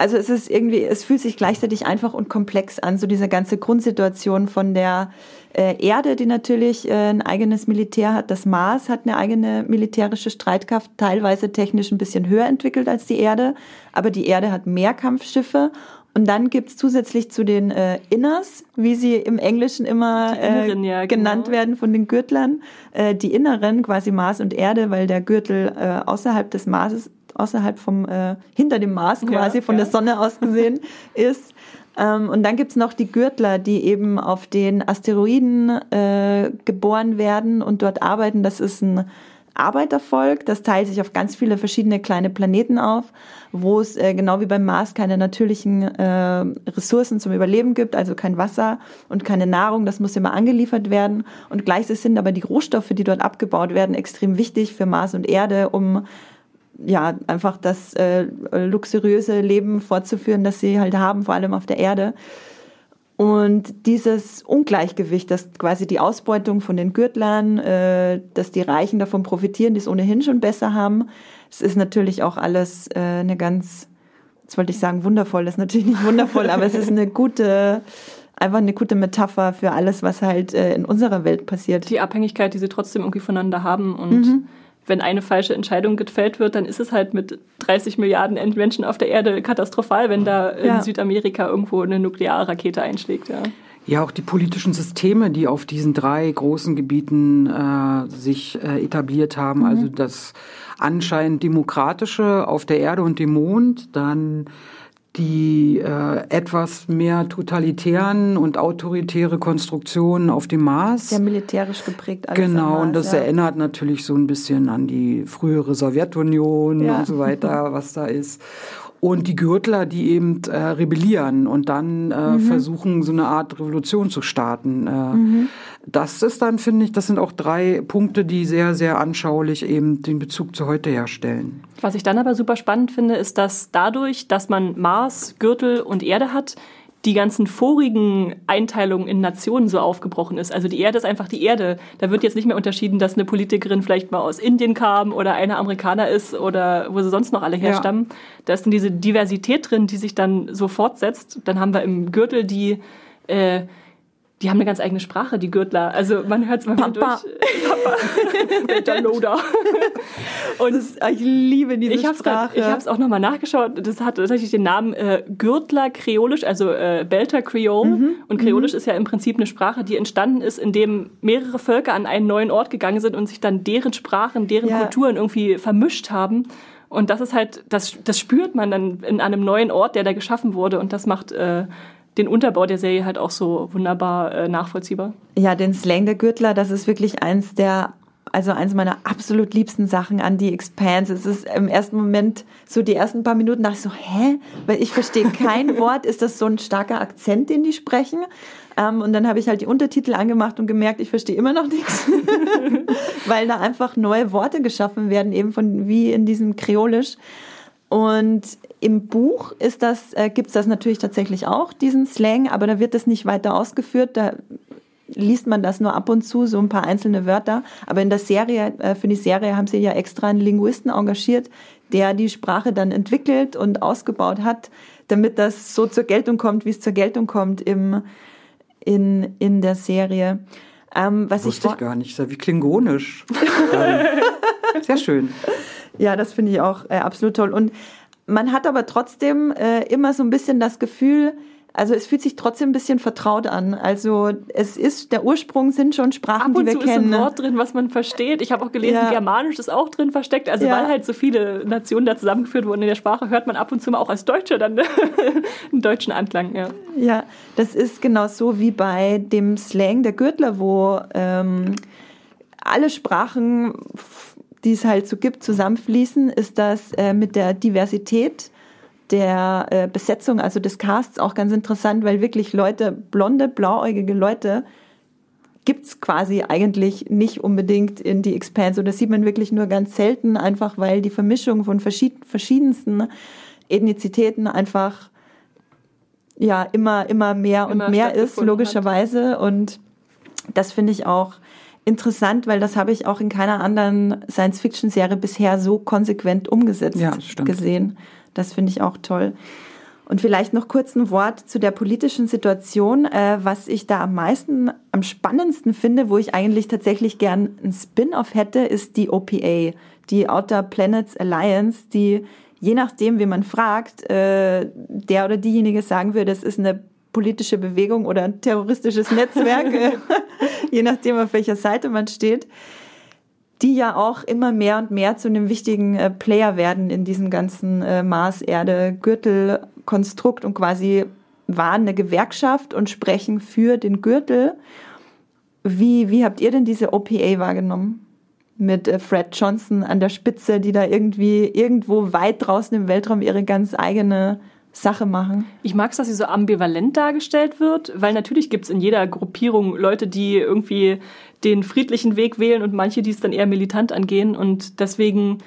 also es ist irgendwie, es fühlt sich gleichzeitig einfach und komplex an, so diese ganze Grundsituation von der äh, Erde, die natürlich äh, ein eigenes Militär hat. Das Mars hat eine eigene militärische Streitkraft, teilweise technisch ein bisschen höher entwickelt als die Erde, aber die Erde hat mehr Kampfschiffe und dann gibt's zusätzlich zu den äh, Inners, wie sie im Englischen immer äh, Inneren, ja, genannt genau. werden von den Gürtlern, äh, die Inneren, quasi Mars und Erde, weil der Gürtel äh, außerhalb des Marses außerhalb vom, äh, hinter dem Mars quasi ja, von ja. der Sonne aus gesehen ist. Ähm, und dann gibt's noch die Gürtler, die eben auf den Asteroiden äh, geboren werden und dort arbeiten. Das ist ein Arbeitervolk, das teilt sich auf ganz viele verschiedene kleine Planeten auf, wo es äh, genau wie beim Mars keine natürlichen äh, Ressourcen zum Überleben gibt, also kein Wasser und keine Nahrung, das muss immer angeliefert werden. Und gleichzeitig sind aber die Rohstoffe, die dort abgebaut werden, extrem wichtig für Mars und Erde, um ja, einfach das äh, luxuriöse Leben fortzuführen, das sie halt haben, vor allem auf der Erde. Und dieses Ungleichgewicht, dass quasi die Ausbeutung von den Gürtlern, äh, dass die Reichen davon profitieren, die es ohnehin schon besser haben, es ist natürlich auch alles äh, eine ganz, jetzt wollte ich sagen wundervoll, das ist natürlich nicht wundervoll, aber es ist eine gute, einfach eine gute Metapher für alles, was halt äh, in unserer Welt passiert. Die Abhängigkeit, die sie trotzdem irgendwie voneinander haben und mhm wenn eine falsche Entscheidung gefällt wird, dann ist es halt mit 30 Milliarden Menschen auf der Erde katastrophal, wenn da in ja. Südamerika irgendwo eine Nuklearrakete einschlägt. Ja. Ja, auch die politischen Systeme, die auf diesen drei großen Gebieten äh, sich äh, etabliert haben, mhm. also das anscheinend demokratische auf der Erde und dem Mond, dann die äh, etwas mehr totalitären und autoritäre Konstruktionen auf dem Mars. Sehr militärisch geprägt. Alles genau, Mars, und das ja. erinnert natürlich so ein bisschen an die frühere Sowjetunion ja. und so weiter, was da ist. Und die Gürtler, die eben äh, rebellieren und dann äh, mhm. versuchen, so eine Art Revolution zu starten. Äh, mhm. Das ist dann, finde ich, das sind auch drei Punkte, die sehr, sehr anschaulich eben den Bezug zu heute herstellen. Was ich dann aber super spannend finde, ist, dass dadurch, dass man Mars, Gürtel und Erde hat, die ganzen vorigen Einteilungen in Nationen so aufgebrochen ist. Also die Erde ist einfach die Erde. Da wird jetzt nicht mehr unterschieden, dass eine Politikerin vielleicht mal aus Indien kam oder eine Amerikaner ist oder wo sie sonst noch alle herstammen. Ja. Da ist dann diese Diversität drin, die sich dann so fortsetzt. Dann haben wir im Gürtel die äh, die haben eine ganz eigene Sprache, die Gürtler. Also man hört es mal Papa. durch. Papa. der Loader. Und das, ich liebe diese ich Sprache. Grad, ich habe es auch nochmal nachgeschaut. Das hat tatsächlich den Namen äh, Gürtler Kreolisch, also äh, Belter Creole. Mhm. Und Kreolisch mhm. ist ja im Prinzip eine Sprache, die entstanden ist, indem mehrere Völker an einen neuen Ort gegangen sind und sich dann deren Sprachen, deren ja. Kulturen irgendwie vermischt haben. Und das ist halt, das, das spürt man dann in einem neuen Ort, der da geschaffen wurde. Und das macht äh, den Unterbau der Serie halt auch so wunderbar äh, nachvollziehbar. Ja, den Slang der Gürtler, das ist wirklich eins der also eins meiner absolut liebsten Sachen an die Expanse. Es ist im ersten Moment, so die ersten paar Minuten dachte ich so, hä? Weil ich verstehe kein Wort. Ist das so ein starker Akzent, den die sprechen? Ähm, und dann habe ich halt die Untertitel angemacht und gemerkt, ich verstehe immer noch nichts. Weil da einfach neue Worte geschaffen werden, eben von, wie in diesem Kreolisch. Und im Buch ist das, äh, gibt es das natürlich tatsächlich auch, diesen Slang, aber da wird das nicht weiter ausgeführt. Da liest man das nur ab und zu, so ein paar einzelne Wörter. Aber in der Serie, äh, für die Serie haben sie ja extra einen Linguisten engagiert, der die Sprache dann entwickelt und ausgebaut hat, damit das so zur Geltung kommt, wie es zur Geltung kommt im, in, in der Serie. Ähm, was Wusste ich, ich gar nicht, wie klingonisch. Sehr schön. Ja, das finde ich auch äh, absolut toll. Und man hat aber trotzdem äh, immer so ein bisschen das Gefühl, also es fühlt sich trotzdem ein bisschen vertraut an. Also es ist, der Ursprung sind schon Sprachen, die wir kennen. Ab und zu ist ein Wort drin, was man versteht. Ich habe auch gelesen, ja. Germanisch ist auch drin versteckt. Also ja. weil halt so viele Nationen da zusammengeführt wurden in der Sprache, hört man ab und zu mal auch als Deutsche dann einen deutschen Anklang. Ja. ja, das ist genau so wie bei dem Slang der Gürtler, wo ähm, alle Sprachen die es halt so gibt, zusammenfließen, ist das äh, mit der Diversität der äh, Besetzung, also des Casts, auch ganz interessant, weil wirklich Leute, blonde, blauäugige Leute, gibt's quasi eigentlich nicht unbedingt in die Expanse. Und das sieht man wirklich nur ganz selten, einfach weil die Vermischung von verschied verschiedensten Ethnizitäten einfach ja immer, immer mehr immer und mehr ist, logischerweise. Hat. Und das finde ich auch interessant, weil das habe ich auch in keiner anderen Science-Fiction-Serie bisher so konsequent umgesetzt ja, gesehen. Das finde ich auch toll. Und vielleicht noch kurz ein Wort zu der politischen Situation. Äh, was ich da am meisten, am spannendsten finde, wo ich eigentlich tatsächlich gern ein Spin-off hätte, ist die OPA, die Outer Planets Alliance, die je nachdem, wie man fragt, äh, der oder diejenige sagen würde, es ist eine politische Bewegung oder ein terroristisches Netzwerk, äh, je nachdem, auf welcher Seite man steht, die ja auch immer mehr und mehr zu einem wichtigen äh, Player werden in diesem ganzen äh, Mars-Erde-Gürtel-Konstrukt und quasi waren eine Gewerkschaft und sprechen für den Gürtel. Wie, wie habt ihr denn diese OPA wahrgenommen? Mit äh, Fred Johnson an der Spitze, die da irgendwie irgendwo weit draußen im Weltraum ihre ganz eigene Sache machen. Ich mag es, dass sie so ambivalent dargestellt wird, weil natürlich gibt es in jeder Gruppierung Leute, die irgendwie den friedlichen Weg wählen und manche, die es dann eher militant angehen. Und deswegen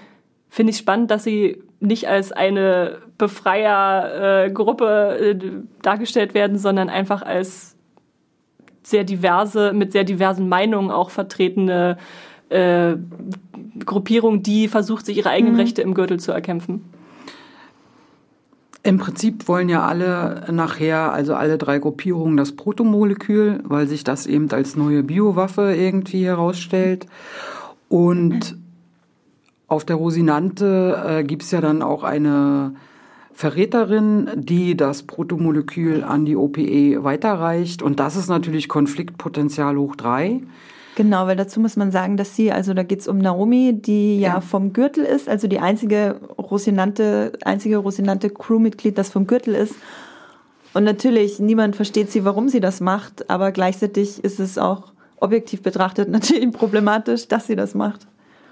finde ich spannend, dass sie nicht als eine Befreiergruppe äh, dargestellt werden, sondern einfach als sehr diverse, mit sehr diversen Meinungen auch vertretene äh, Gruppierung, die versucht, sich ihre eigenen mhm. Rechte im Gürtel zu erkämpfen. Im Prinzip wollen ja alle nachher, also alle drei Gruppierungen, das Protomolekül, weil sich das eben als neue Biowaffe irgendwie herausstellt. Und auf der Rosinante äh, gibt es ja dann auch eine Verräterin, die das Protomolekül an die OPE weiterreicht. Und das ist natürlich Konfliktpotenzial hoch drei. Genau, weil dazu muss man sagen, dass sie, also da geht's um Naomi, die ja, ja, vom Gürtel ist, also die einzige Rosinante, einzige Rosinante Crewmitglied, das vom Gürtel ist. Und natürlich, niemand versteht sie, warum sie das macht, aber gleichzeitig ist es auch objektiv betrachtet natürlich problematisch, dass sie das macht.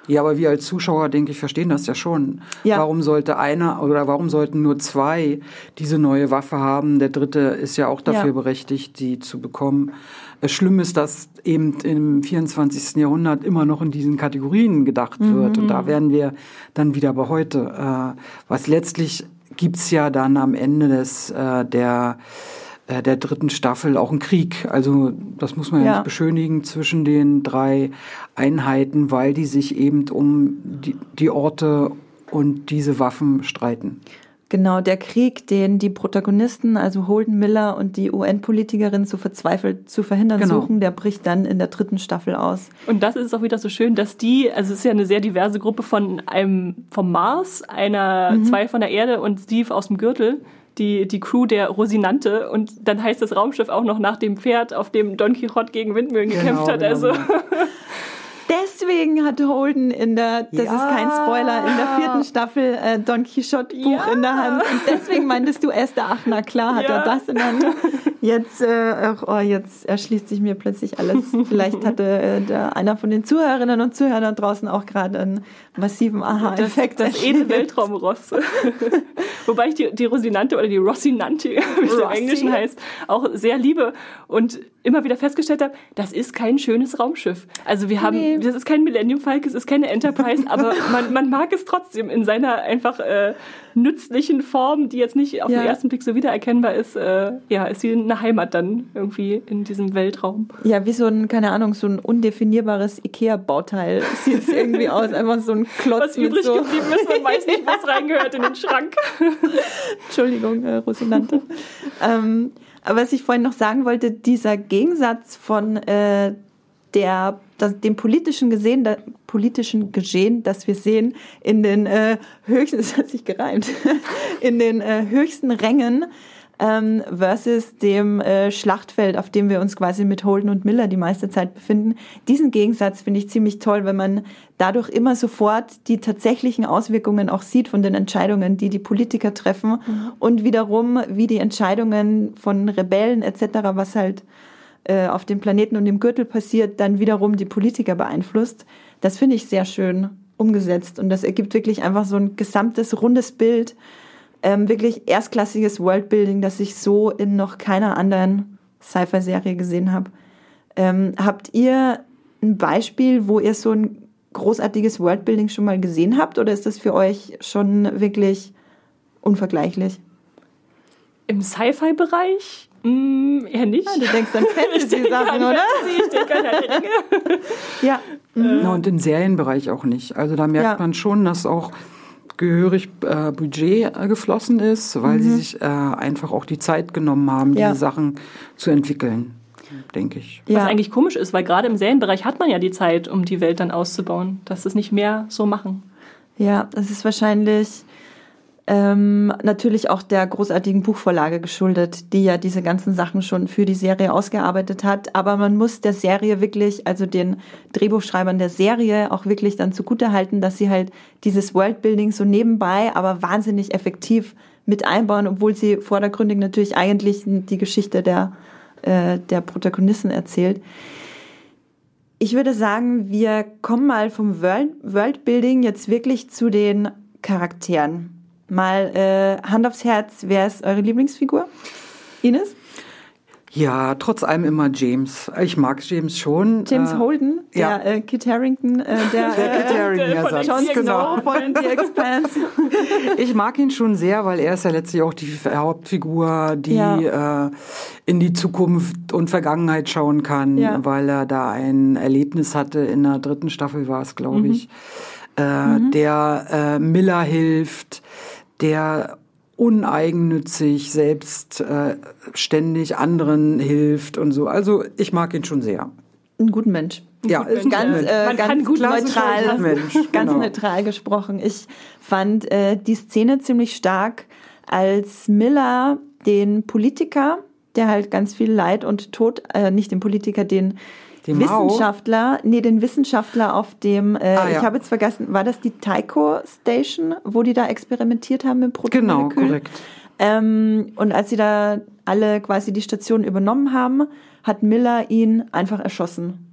Ja, aber wir als Zuschauer, denke ich, verstehen das ja schon. Ja. Warum sollte einer oder warum sollten nur zwei diese neue Waffe haben? Der dritte ist ja auch dafür ja. berechtigt, die zu bekommen. Schlimm ist, dass eben im 24. Jahrhundert immer noch in diesen Kategorien gedacht wird. Mhm. Und da werden wir dann wieder bei heute. Äh, was letztlich gibt's ja dann am Ende des äh, der äh, der dritten Staffel auch ein Krieg. Also das muss man ja, ja nicht beschönigen zwischen den drei Einheiten, weil die sich eben um die, die Orte und diese Waffen streiten. Genau, der Krieg, den die Protagonisten, also Holden Miller und die UN-Politikerin so verzweifelt zu verhindern genau. suchen, der bricht dann in der dritten Staffel aus. Und das ist auch wieder so schön, dass die, also es ist ja eine sehr diverse Gruppe von einem vom Mars, einer, mhm. zwei von der Erde und Steve aus dem Gürtel, die, die Crew der Rosinante und dann heißt das Raumschiff auch noch nach dem Pferd, auf dem Don Quixote gegen Windmühlen genau, gekämpft hat. Genau. Deswegen hat Holden in der, das ja. ist kein Spoiler, in der vierten Staffel äh, Don Quixote Buch ja. in der Hand. Und deswegen meintest du Esther, ach na klar, hat ja. er das in der Hand. Jetzt, äh, oh, jetzt erschließt sich mir plötzlich alles. Vielleicht hatte äh, der, einer von den Zuhörerinnen und Zuhörern draußen auch gerade einen massiven Aha-Effekt. Das, das edle Weltraumross. Wobei ich die, die Rosinante oder die Rossinante, wie es im Englischen heißt, auch sehr liebe und immer wieder festgestellt habe, das ist kein schönes Raumschiff. Also wir haben, nee. Das ist kein Millennium Falcon, es ist keine Enterprise, aber man, man mag es trotzdem in seiner einfach äh, nützlichen Form, die jetzt nicht auf ja. den ersten Blick so wiedererkennbar ist. Äh, ja, ist wie eine Heimat dann irgendwie in diesem Weltraum. Ja, wie so ein, keine Ahnung, so ein undefinierbares Ikea-Bauteil sieht es irgendwie aus. Einfach so ein Klotz. Was übrig so geblieben ist, man weiß nicht, was reingehört in den Schrank. Entschuldigung, äh, Rosinante. ähm, aber was ich vorhin noch sagen wollte, dieser Gegensatz von äh, der, das, dem politischen Gesehen, der, politischen Geschehen, das wir sehen in den äh, höchsten, das hat sich gereimt, in den äh, höchsten Rängen ähm, versus dem äh, Schlachtfeld, auf dem wir uns quasi mit Holden und Miller die meiste Zeit befinden. Diesen Gegensatz finde ich ziemlich toll, weil man dadurch immer sofort die tatsächlichen Auswirkungen auch sieht von den Entscheidungen, die die Politiker treffen mhm. und wiederum, wie die Entscheidungen von Rebellen etc., was halt äh, auf dem Planeten und im Gürtel passiert, dann wiederum die Politiker beeinflusst. Das finde ich sehr schön umgesetzt und das ergibt wirklich einfach so ein gesamtes rundes Bild ähm, wirklich erstklassiges Worldbuilding, das ich so in noch keiner anderen Sci-Fi-Serie gesehen habe. Ähm, habt ihr ein Beispiel, wo ihr so ein großartiges Worldbuilding schon mal gesehen habt oder ist das für euch schon wirklich unvergleichlich? Im Sci-Fi-Bereich? Mm, eher nicht. Ja, du denkst an Fantasy-Sachen, oder? Fantasy, ich denke an Herr ja. Mhm. und im Serienbereich auch nicht. Also da merkt ja. man schon, dass auch gehörig äh, Budget äh, geflossen ist, weil mhm. sie sich äh, einfach auch die Zeit genommen haben, ja. diese Sachen zu entwickeln, denke ich. Was eigentlich komisch ist, weil gerade im Serienbereich hat man ja die Zeit, um die Welt dann auszubauen, dass es nicht mehr so machen. Ja, das ist wahrscheinlich ähm, natürlich auch der großartigen Buchvorlage geschuldet, die ja diese ganzen Sachen schon für die Serie ausgearbeitet hat. Aber man muss der Serie wirklich, also den Drehbuchschreibern der Serie auch wirklich dann zugutehalten, dass sie halt dieses Worldbuilding so nebenbei, aber wahnsinnig effektiv mit einbauen, obwohl sie vordergründig natürlich eigentlich die Geschichte der, äh, der Protagonisten erzählt. Ich würde sagen, wir kommen mal vom World, Worldbuilding jetzt wirklich zu den Charakteren. Mal äh, Hand aufs Herz, wer ist eure Lieblingsfigur? Ines? Ja, trotz allem immer James. Ich mag James schon. James äh, Holden, der ja. äh, Kit Harrington, äh, der, der Kit Harrington, ja, von Jon genau. von The Expanse. ich mag ihn schon sehr, weil er ist ja letztlich auch die Hauptfigur, die ja. äh, in die Zukunft und Vergangenheit schauen kann, ja. weil er da ein Erlebnis hatte. In der dritten Staffel war es, glaube mhm. ich. Äh, mhm. Der äh, Miller hilft der uneigennützig, selbstständig äh, anderen hilft und so. Also ich mag ihn schon sehr. Ein guter Mensch. Ja, ist ganz, äh, ganz gut neutral, Mensch, ganz genau. neutral gesprochen. Ich fand äh, die Szene ziemlich stark, als Miller den Politiker, der halt ganz viel Leid und Tod, äh, nicht den Politiker, den die Wissenschaftler, nee, den Wissenschaftler auf dem, äh, ah, ja. ich habe jetzt vergessen, war das die Tycho Station, wo die da experimentiert haben mit Protonmolekülen? Genau, korrekt. Ähm, und als sie da alle quasi die Station übernommen haben, hat Miller ihn einfach erschossen.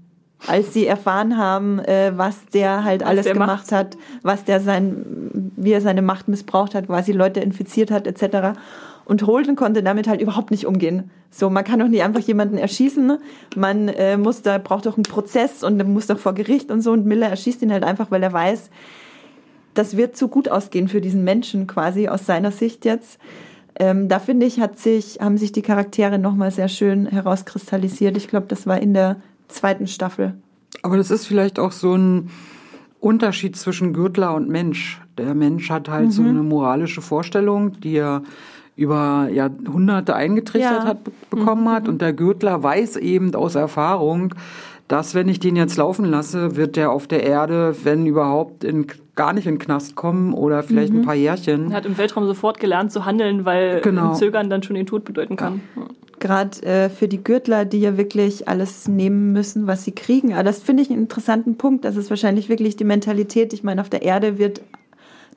als sie erfahren haben, äh, was der halt was alles der gemacht macht. hat, was der sein, wie er seine Macht missbraucht hat, quasi Leute infiziert hat, etc. Und Holden konnte damit halt überhaupt nicht umgehen. So, man kann doch nicht einfach jemanden erschießen. Man äh, muss da, braucht doch einen Prozess und muss doch vor Gericht und so. Und Miller erschießt ihn halt einfach, weil er weiß, das wird zu gut ausgehen für diesen Menschen quasi aus seiner Sicht jetzt. Ähm, da finde ich, hat sich, haben sich die Charaktere nochmal sehr schön herauskristallisiert. Ich glaube, das war in der zweiten Staffel. Aber das ist vielleicht auch so ein Unterschied zwischen Gürtler und Mensch. Der Mensch hat halt mhm. so eine moralische Vorstellung, die er über Jahrhunderte eingetrichtert ja. hat, bekommen mhm. hat. Und der Gürtler weiß eben aus Erfahrung, dass wenn ich den jetzt laufen lasse, wird der auf der Erde, wenn überhaupt, in, gar nicht in den Knast kommen oder vielleicht mhm. ein paar Jährchen. Er hat im Weltraum sofort gelernt zu handeln, weil genau. Zögern dann schon den Tod bedeuten kann. Ja. Gerade äh, für die Gürtler, die ja wirklich alles nehmen müssen, was sie kriegen. Aber das finde ich einen interessanten Punkt. Das ist wahrscheinlich wirklich die Mentalität. Ich meine, auf der Erde wird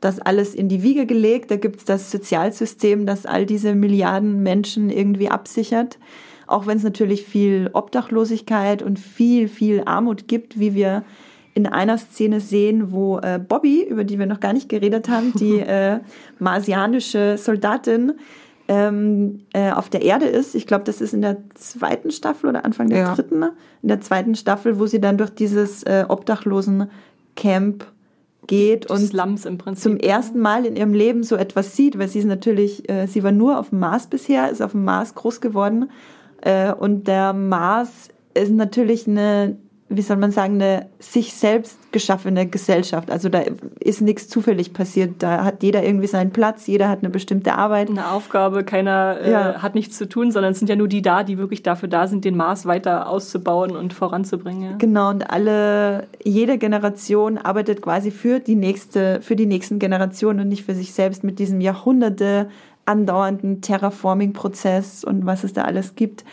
das alles in die Wiege gelegt. Da gibt es das Sozialsystem, das all diese Milliarden Menschen irgendwie absichert. Auch wenn es natürlich viel Obdachlosigkeit und viel, viel Armut gibt, wie wir in einer Szene sehen, wo äh, Bobby, über die wir noch gar nicht geredet haben, die äh, marsianische Soldatin, ähm, äh, auf der Erde ist. Ich glaube, das ist in der zweiten Staffel oder Anfang der ja. dritten, in der zweiten Staffel, wo sie dann durch dieses äh, Obdachlosen-Camp geht und zum ersten Mal in ihrem Leben so etwas sieht, weil sie ist natürlich, äh, sie war nur auf dem Mars bisher, ist auf dem Mars groß geworden äh, und der Mars ist natürlich eine wie soll man sagen, eine sich selbst geschaffene Gesellschaft. Also da ist nichts zufällig passiert. Da hat jeder irgendwie seinen Platz, jeder hat eine bestimmte Arbeit. Eine Aufgabe, keiner äh, ja. hat nichts zu tun, sondern es sind ja nur die da, die wirklich dafür da sind, den Mars weiter auszubauen und voranzubringen. Ja. Genau, und alle, jede Generation arbeitet quasi für die nächste, für die nächsten Generationen und nicht für sich selbst mit diesem Jahrhunderte andauernden Terraforming-Prozess und was es da alles gibt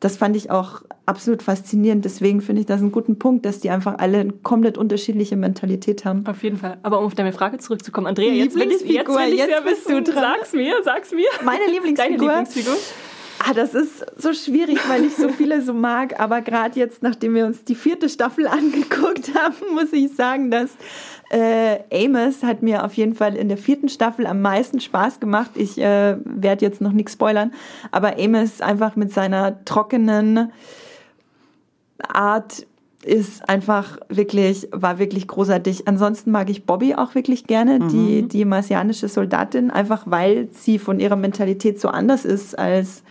das fand ich auch absolut faszinierend. Deswegen finde ich das einen guten Punkt, dass die einfach alle eine komplett unterschiedliche Mentalität haben. Auf jeden Fall. Aber um auf deine Frage zurückzukommen, Andrea, jetzt will ich, jetzt will ich jetzt bist wissen. du dran. Sag's mir, sag's mir. Meine Lieblingsfigur. Deine Lieblingsfigur. Ah, das ist so schwierig, weil ich so viele so mag. Aber gerade jetzt, nachdem wir uns die vierte Staffel angeguckt haben, muss ich sagen, dass äh, Amos hat mir auf jeden Fall in der vierten Staffel am meisten Spaß gemacht. Ich äh, werde jetzt noch nichts spoilern, aber Amos einfach mit seiner trockenen Art ist einfach wirklich, war wirklich großartig. Ansonsten mag ich Bobby auch wirklich gerne, mhm. die, die marsianische Soldatin, einfach weil sie von ihrer Mentalität so anders ist als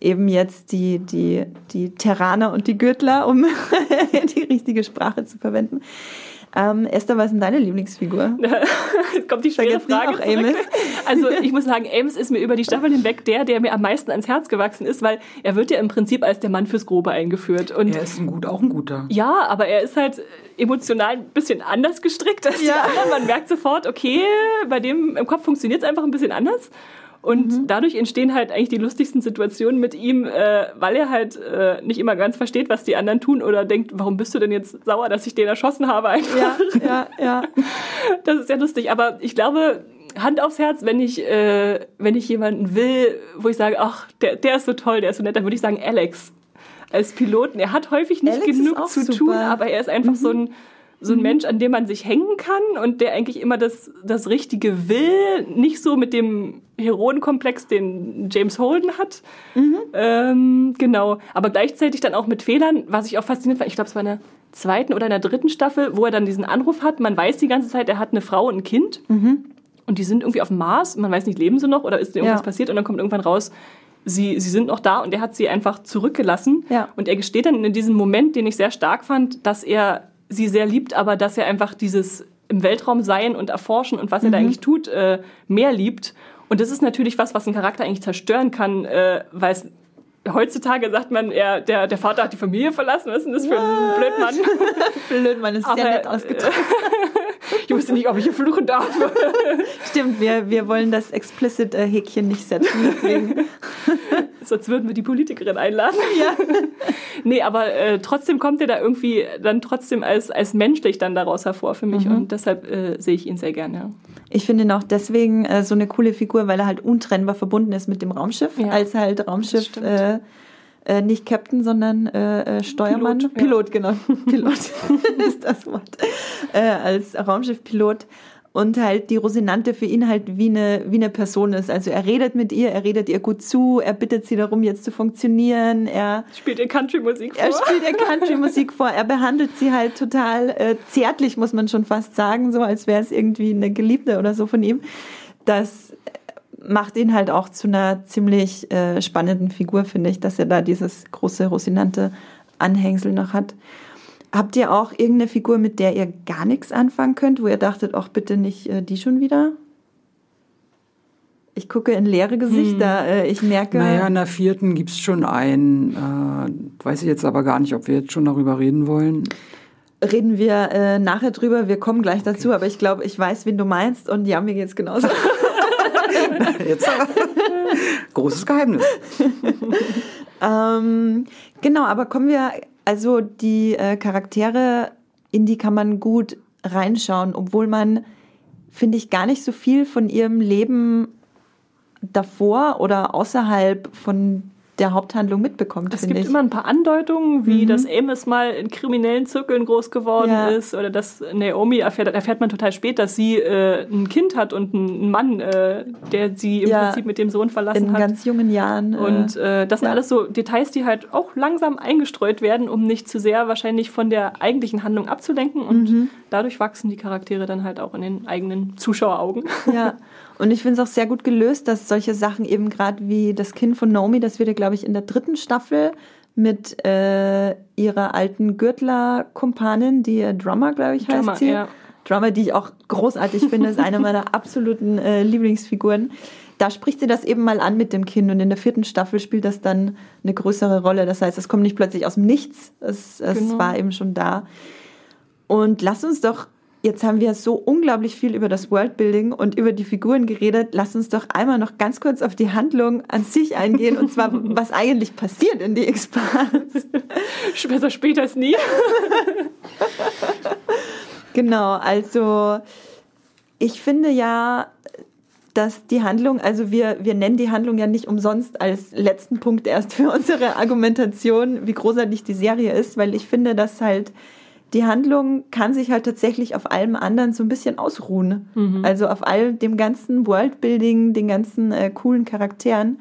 eben jetzt die, die, die Terraner und die Gürtler, um die richtige Sprache zu verwenden. Ähm, Esther, was ist denn deine Lieblingsfigur? Jetzt kommt die schwere Frage. Also ich muss sagen, Amos ist mir über die Staffel hinweg der, der mir am meisten ans Herz gewachsen ist, weil er wird ja im Prinzip als der Mann fürs Grobe eingeführt. Und er ist ein gut, auch ein guter. Ja, aber er ist halt emotional ein bisschen anders gestrickt als ja. die anderen. Man merkt sofort, okay, bei dem im Kopf funktioniert es einfach ein bisschen anders. Und mhm. dadurch entstehen halt eigentlich die lustigsten Situationen mit ihm, äh, weil er halt äh, nicht immer ganz versteht, was die anderen tun oder denkt, warum bist du denn jetzt sauer, dass ich den erschossen habe einfach. Ja, ja, ja. Das ist sehr lustig. Aber ich glaube, Hand aufs Herz, wenn ich, äh, wenn ich jemanden will, wo ich sage, ach, der, der ist so toll, der ist so nett, dann würde ich sagen Alex als Piloten. Er hat häufig nicht Alex genug zu super. tun, aber er ist einfach mhm. so ein so ein mhm. Mensch, an dem man sich hängen kann und der eigentlich immer das, das Richtige will, nicht so mit dem Heroenkomplex, den James Holden hat. Mhm. Ähm, genau, aber gleichzeitig dann auch mit Fehlern, was ich auch faszinierend fand. Ich glaube, es war in der zweiten oder in der dritten Staffel, wo er dann diesen Anruf hat. Man weiß die ganze Zeit, er hat eine Frau und ein Kind. Mhm. Und die sind irgendwie auf dem Mars. Man weiß nicht, leben sie noch oder ist irgendwas ja. passiert? Und dann kommt irgendwann raus, sie, sie sind noch da und er hat sie einfach zurückgelassen. Ja. Und er gesteht dann in diesem Moment, den ich sehr stark fand, dass er sie sehr liebt, aber dass er einfach dieses im Weltraum sein und erforschen und was er da mhm. eigentlich tut, äh, mehr liebt. Und das ist natürlich was, was einen Charakter eigentlich zerstören kann, äh, weil es heutzutage sagt man, er, der, der Vater hat die Familie verlassen. Was ist denn das für ein Blödmann? Blödmann ist Aber, sehr nett ausgedrückt. ich wusste nicht, ob ich hier fluchen darf. Stimmt, wir, wir wollen das Explicit-Häkchen nicht setzen. Sonst würden wir die Politikerin einladen. Ja. nee, aber äh, trotzdem kommt er da irgendwie dann trotzdem als, als menschlich dann daraus hervor für mich. Mhm. Und deshalb äh, sehe ich ihn sehr gerne. Ich finde ihn auch deswegen äh, so eine coole Figur, weil er halt untrennbar verbunden ist mit dem Raumschiff. Ja, als halt Raumschiff äh, Äh, nicht Captain, sondern äh, äh Steuermann. Pilot, Pilot genau. Pilot ist das Wort. Äh, als Raumschiffpilot und halt die Rosinante für ihn halt wie eine, wie eine Person ist. Also er redet mit ihr, er redet ihr gut zu, er bittet sie darum, jetzt zu funktionieren. Er spielt ihr Country-Musik vor. Er spielt ihr Country-Musik vor. Er behandelt sie halt total äh, zärtlich, muss man schon fast sagen, so als wäre es irgendwie eine Geliebte oder so von ihm. Das macht ihn halt auch zu einer ziemlich äh, spannenden Figur, finde ich, dass er da dieses große Rosinante Anhängsel noch hat. Habt ihr auch irgendeine Figur, mit der ihr gar nichts anfangen könnt, wo ihr dachtet, auch bitte nicht äh, die schon wieder? Ich gucke in leere Gesichter. Hm. Äh, ich merke. Naja, in der vierten gibt es schon einen. Äh, weiß ich jetzt aber gar nicht, ob wir jetzt schon darüber reden wollen. Reden wir äh, nachher drüber. Wir kommen gleich dazu, okay. aber ich glaube, ich weiß, wen du meinst. Und ja, mir geht es genauso. jetzt Großes Geheimnis. ähm, genau, aber kommen wir also die äh, Charaktere, in die kann man gut reinschauen, obwohl man, finde ich, gar nicht so viel von ihrem Leben davor oder außerhalb von der Haupthandlung mitbekommt. Es gibt ich. immer ein paar Andeutungen, wie mhm. dass Amos mal in kriminellen Zirkeln groß geworden ja. ist oder dass Naomi erfährt, erfährt man total spät, dass sie äh, ein Kind hat und einen Mann, äh, der sie im ja. Prinzip mit dem Sohn verlassen in hat. In ganz jungen Jahren. Äh, und äh, das sind ja. alles so Details, die halt auch langsam eingestreut werden, um nicht zu sehr wahrscheinlich von der eigentlichen Handlung abzulenken und mhm. dadurch wachsen die Charaktere dann halt auch in den eigenen Zuschaueraugen. Ja. Und ich finde es auch sehr gut gelöst, dass solche Sachen eben gerade wie das Kind von Naomi, das wird ja, glaube ich, in der dritten Staffel mit äh, ihrer alten Gürtler-Kumpanin, die Drummer, glaube ich, heißt Drummer, sie. Ja. Drummer, die ich auch großartig finde, ist eine meiner absoluten äh, Lieblingsfiguren. Da spricht sie das eben mal an mit dem Kind und in der vierten Staffel spielt das dann eine größere Rolle. Das heißt, es kommt nicht plötzlich aus dem Nichts, es, es genau. war eben schon da. Und lass uns doch Jetzt haben wir so unglaublich viel über das Worldbuilding und über die Figuren geredet. Lass uns doch einmal noch ganz kurz auf die Handlung an sich eingehen und zwar, was eigentlich passiert in die Expanse. Besser später als nie. genau, also ich finde ja, dass die Handlung, also wir, wir nennen die Handlung ja nicht umsonst als letzten Punkt erst für unsere Argumentation, wie großartig die Serie ist, weil ich finde, dass halt die Handlung kann sich halt tatsächlich auf allem anderen so ein bisschen ausruhen. Mhm. Also auf all dem ganzen Worldbuilding, den ganzen äh, coolen Charakteren.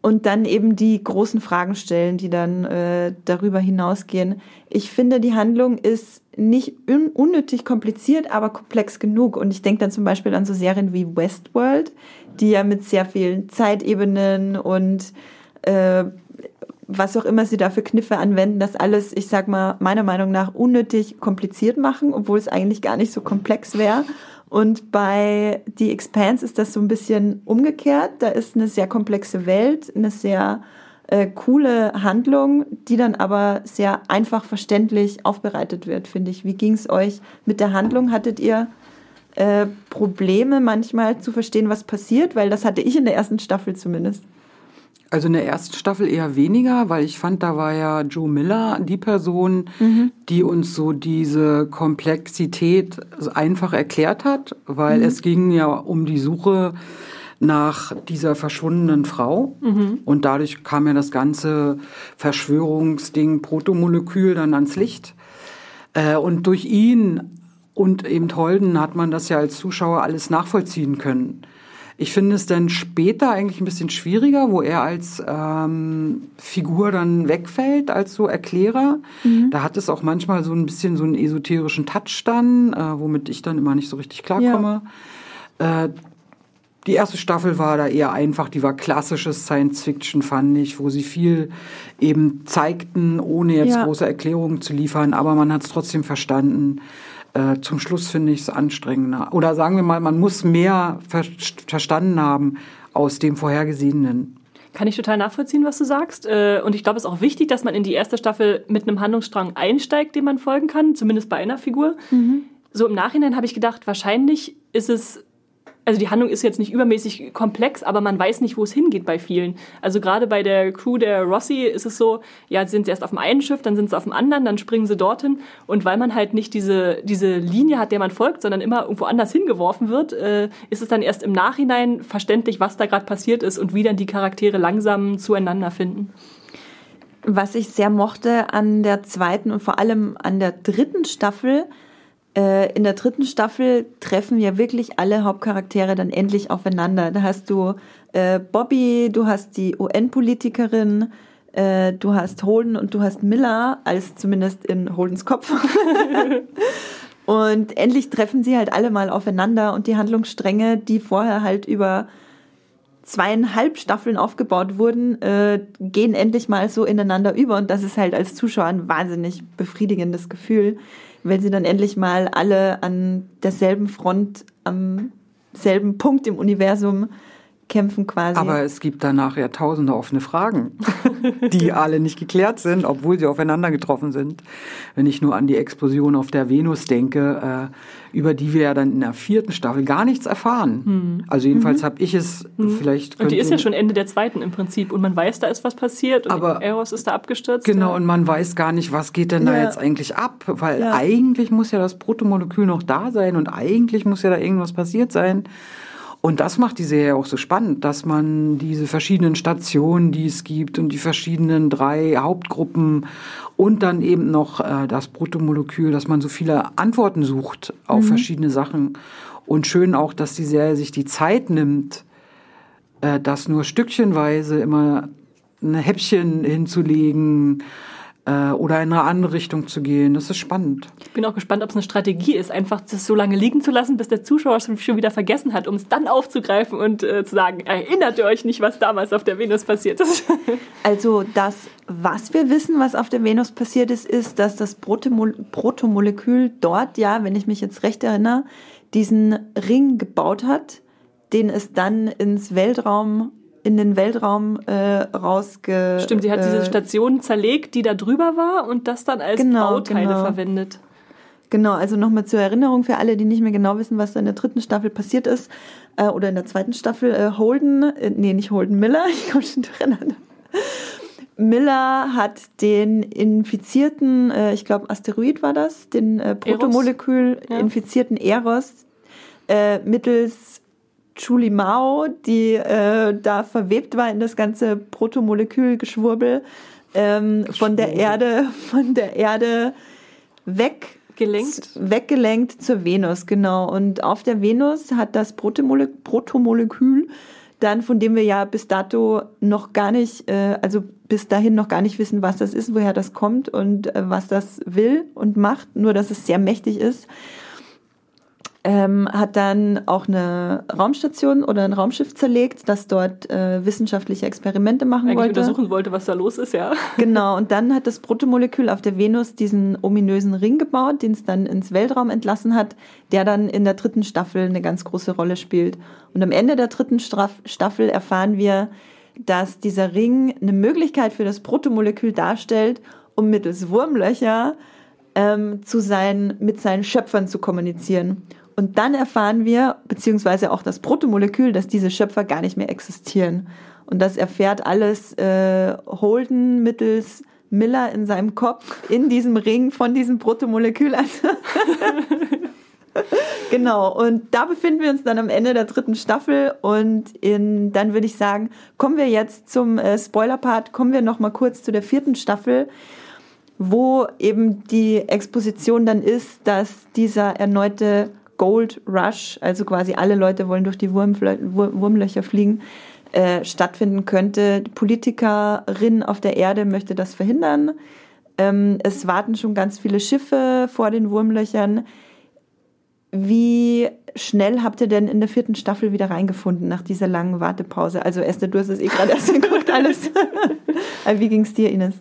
Und dann eben die großen Fragen stellen, die dann äh, darüber hinausgehen. Ich finde, die Handlung ist nicht un unnötig kompliziert, aber komplex genug. Und ich denke dann zum Beispiel an so Serien wie Westworld, die ja mit sehr vielen Zeitebenen und äh, was auch immer sie da für Kniffe anwenden, das alles, ich sag mal, meiner Meinung nach unnötig kompliziert machen, obwohl es eigentlich gar nicht so komplex wäre. Und bei The Expanse ist das so ein bisschen umgekehrt. Da ist eine sehr komplexe Welt, eine sehr äh, coole Handlung, die dann aber sehr einfach verständlich aufbereitet wird, finde ich. Wie ging es euch mit der Handlung? Hattet ihr äh, Probleme manchmal zu verstehen, was passiert? Weil das hatte ich in der ersten Staffel zumindest. Also in der ersten Staffel eher weniger, weil ich fand, da war ja Joe Miller die Person, mhm. die uns so diese Komplexität einfach erklärt hat, weil mhm. es ging ja um die Suche nach dieser verschwundenen Frau mhm. und dadurch kam ja das ganze Verschwörungsding Protomolekül dann ans Licht. Äh, und durch ihn und eben Holden hat man das ja als Zuschauer alles nachvollziehen können. Ich finde es dann später eigentlich ein bisschen schwieriger, wo er als ähm, Figur dann wegfällt, als so Erklärer. Mhm. Da hat es auch manchmal so ein bisschen so einen esoterischen Touch dann, äh, womit ich dann immer nicht so richtig klarkomme. Ja. Äh, die erste Staffel war da eher einfach, die war klassisches Science Fiction, fand ich, wo sie viel eben zeigten, ohne jetzt ja. große Erklärungen zu liefern, aber man hat es trotzdem verstanden. Äh, zum Schluss finde ich es anstrengender. Oder sagen wir mal, man muss mehr ver verstanden haben aus dem Vorhergesehenen. Kann ich total nachvollziehen, was du sagst. Äh, und ich glaube, es ist auch wichtig, dass man in die erste Staffel mit einem Handlungsstrang einsteigt, den man folgen kann, zumindest bei einer Figur. Mhm. So im Nachhinein habe ich gedacht, wahrscheinlich ist es also die Handlung ist jetzt nicht übermäßig komplex, aber man weiß nicht, wo es hingeht bei vielen. Also gerade bei der Crew der Rossi ist es so, ja, sind sie erst auf dem einen Schiff, dann sind sie auf dem anderen, dann springen sie dorthin. Und weil man halt nicht diese, diese Linie hat, der man folgt, sondern immer irgendwo anders hingeworfen wird, äh, ist es dann erst im Nachhinein verständlich, was da gerade passiert ist und wie dann die Charaktere langsam zueinander finden. Was ich sehr mochte an der zweiten und vor allem an der dritten Staffel, äh, in der dritten Staffel treffen ja wirklich alle Hauptcharaktere dann endlich aufeinander. Da hast du äh, Bobby, du hast die UN-Politikerin, äh, du hast Holden und du hast Miller, als zumindest in Holdens Kopf. und endlich treffen sie halt alle mal aufeinander und die Handlungsstränge, die vorher halt über zweieinhalb Staffeln aufgebaut wurden, äh, gehen endlich mal so ineinander über und das ist halt als Zuschauer ein wahnsinnig befriedigendes Gefühl, wenn sie dann endlich mal alle an derselben Front am selben Punkt im Universum kämpfen quasi. Aber es gibt danach ja tausende offene Fragen, die alle nicht geklärt sind, obwohl sie aufeinander getroffen sind. Wenn ich nur an die Explosion auf der Venus denke, äh, über die wir ja dann in der vierten Staffel gar nichts erfahren. Hm. Also jedenfalls mhm. habe ich es hm. vielleicht. Und die ist ja schon Ende der zweiten im Prinzip und man weiß, da ist was passiert und aber, Eros ist da abgestürzt. Genau, ja. und man weiß gar nicht, was geht denn ja. da jetzt eigentlich ab, weil ja. eigentlich muss ja das Protomolekül noch da sein und eigentlich muss ja da irgendwas passiert sein. Und das macht die Serie auch so spannend, dass man diese verschiedenen Stationen, die es gibt und die verschiedenen drei Hauptgruppen und dann eben noch äh, das Bruttomolekül, dass man so viele Antworten sucht auf mhm. verschiedene Sachen. Und schön auch, dass die Serie sich die Zeit nimmt, äh, das nur stückchenweise immer ein Häppchen hinzulegen äh, oder in eine andere Richtung zu gehen. Das ist spannend. Ich bin auch gespannt, ob es eine Strategie ist, einfach das so lange liegen zu lassen, bis der Zuschauer es schon wieder vergessen hat, um es dann aufzugreifen und äh, zu sagen, erinnert ihr euch nicht, was damals auf der Venus passiert ist? Also das, was wir wissen, was auf der Venus passiert ist, ist, dass das Protomol Protomolekül dort, ja, wenn ich mich jetzt recht erinnere, diesen Ring gebaut hat, den es dann ins Weltraum in den Weltraum äh, rausge. Stimmt, sie hat äh, diese Station zerlegt, die da drüber war und das dann als genau, Bauteile genau. verwendet. Genau, also nochmal zur Erinnerung für alle, die nicht mehr genau wissen, was da in der dritten Staffel passiert ist, äh, oder in der zweiten Staffel, äh, Holden, äh, nee, nicht Holden, Miller, ich komme schon durcheinander. Miller hat den infizierten, äh, ich glaube Asteroid war das, den äh, Protomolekül ja. infizierten Eros äh, mittels Julie Mao, die äh, da verwebt war in das ganze Protomolekülgeschwurbel, ähm, von der Erde, von der Erde weg Gelenkt? Weggelenkt zur Venus, genau. Und auf der Venus hat das Protomole Protomolekül dann, von dem wir ja bis dato noch gar nicht, äh, also bis dahin noch gar nicht wissen, was das ist, woher das kommt und äh, was das will und macht, nur dass es sehr mächtig ist, ähm, hat dann auch eine Raumstation oder ein Raumschiff zerlegt, das dort äh, wissenschaftliche Experimente machen Eigentlich wollte. untersuchen wollte, was da los ist, ja. Genau, und dann hat das Protomolekül auf der Venus diesen ominösen Ring gebaut, den es dann ins Weltraum entlassen hat, der dann in der dritten Staffel eine ganz große Rolle spielt. Und am Ende der dritten Staffel erfahren wir, dass dieser Ring eine Möglichkeit für das Protomolekül darstellt, um mittels Wurmlöcher ähm, zu sein, mit seinen Schöpfern zu kommunizieren. Und dann erfahren wir, beziehungsweise auch das Protomolekül, dass diese Schöpfer gar nicht mehr existieren. Und das erfährt alles äh, Holden mittels Miller in seinem Kopf in diesem Ring von diesem Protomolekül. Also genau, und da befinden wir uns dann am Ende der dritten Staffel und in, dann würde ich sagen, kommen wir jetzt zum äh, Spoiler-Part, kommen wir noch mal kurz zu der vierten Staffel, wo eben die Exposition dann ist, dass dieser erneute Gold Rush, also quasi alle Leute wollen durch die Wurmfle Wurmlöcher fliegen, äh, stattfinden könnte. Die Politikerin auf der Erde möchte das verhindern. Ähm, es warten schon ganz viele Schiffe vor den Wurmlöchern. Wie schnell habt ihr denn in der vierten Staffel wieder reingefunden nach dieser langen Wartepause? Also Esther, du hast es eh gerade erst geguckt, alles. Wie ging es dir, Ines?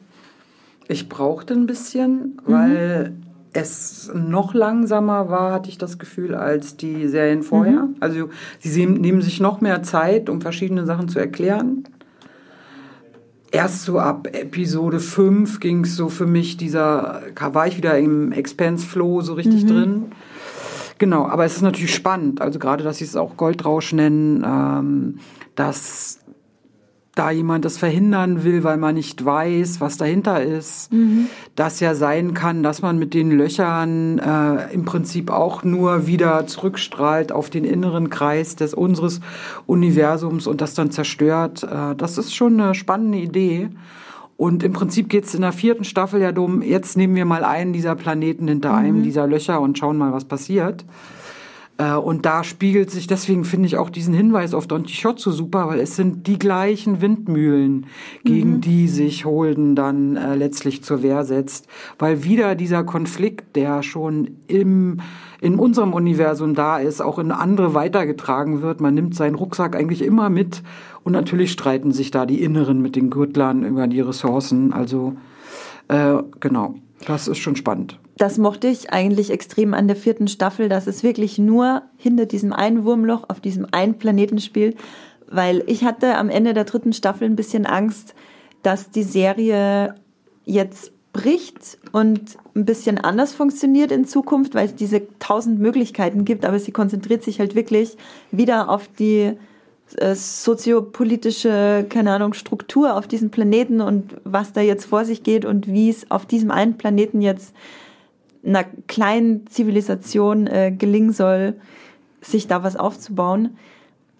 Ich brauchte ein bisschen, weil mhm es noch langsamer war, hatte ich das Gefühl, als die Serien vorher. Mhm. Also sie nehmen sich noch mehr Zeit, um verschiedene Sachen zu erklären. Erst so ab Episode 5 ging es so für mich, dieser, war ich wieder im Expense-Flow so richtig mhm. drin. Genau, aber es ist natürlich spannend, also gerade, dass sie es auch Goldrausch nennen, ähm, dass da jemand das verhindern will, weil man nicht weiß, was dahinter ist. Mhm. Das ja sein kann, dass man mit den Löchern äh, im Prinzip auch nur wieder zurückstrahlt auf den inneren Kreis des unseres Universums und das dann zerstört. Äh, das ist schon eine spannende Idee. Und im Prinzip geht es in der vierten Staffel ja darum, jetzt nehmen wir mal einen dieser Planeten hinter mhm. einem dieser Löcher und schauen mal, was passiert. Äh, und da spiegelt sich, deswegen finde ich auch diesen Hinweis auf Don Quixote so super, weil es sind die gleichen Windmühlen, gegen mhm. die sich Holden dann äh, letztlich zur Wehr setzt. Weil wieder dieser Konflikt, der schon im, in unserem Universum da ist, auch in andere weitergetragen wird. Man nimmt seinen Rucksack eigentlich immer mit und natürlich streiten sich da die Inneren mit den Gürtlern über die Ressourcen. Also äh, genau, das ist schon spannend. Das mochte ich eigentlich extrem an der vierten Staffel, dass es wirklich nur hinter diesem einen Wurmloch auf diesem einen Planeten spielt, weil ich hatte am Ende der dritten Staffel ein bisschen Angst, dass die Serie jetzt bricht und ein bisschen anders funktioniert in Zukunft, weil es diese tausend Möglichkeiten gibt, aber sie konzentriert sich halt wirklich wieder auf die äh, soziopolitische, keine Ahnung, Struktur auf diesem Planeten und was da jetzt vor sich geht und wie es auf diesem einen Planeten jetzt einer kleinen Zivilisation äh, gelingen soll, sich da was aufzubauen.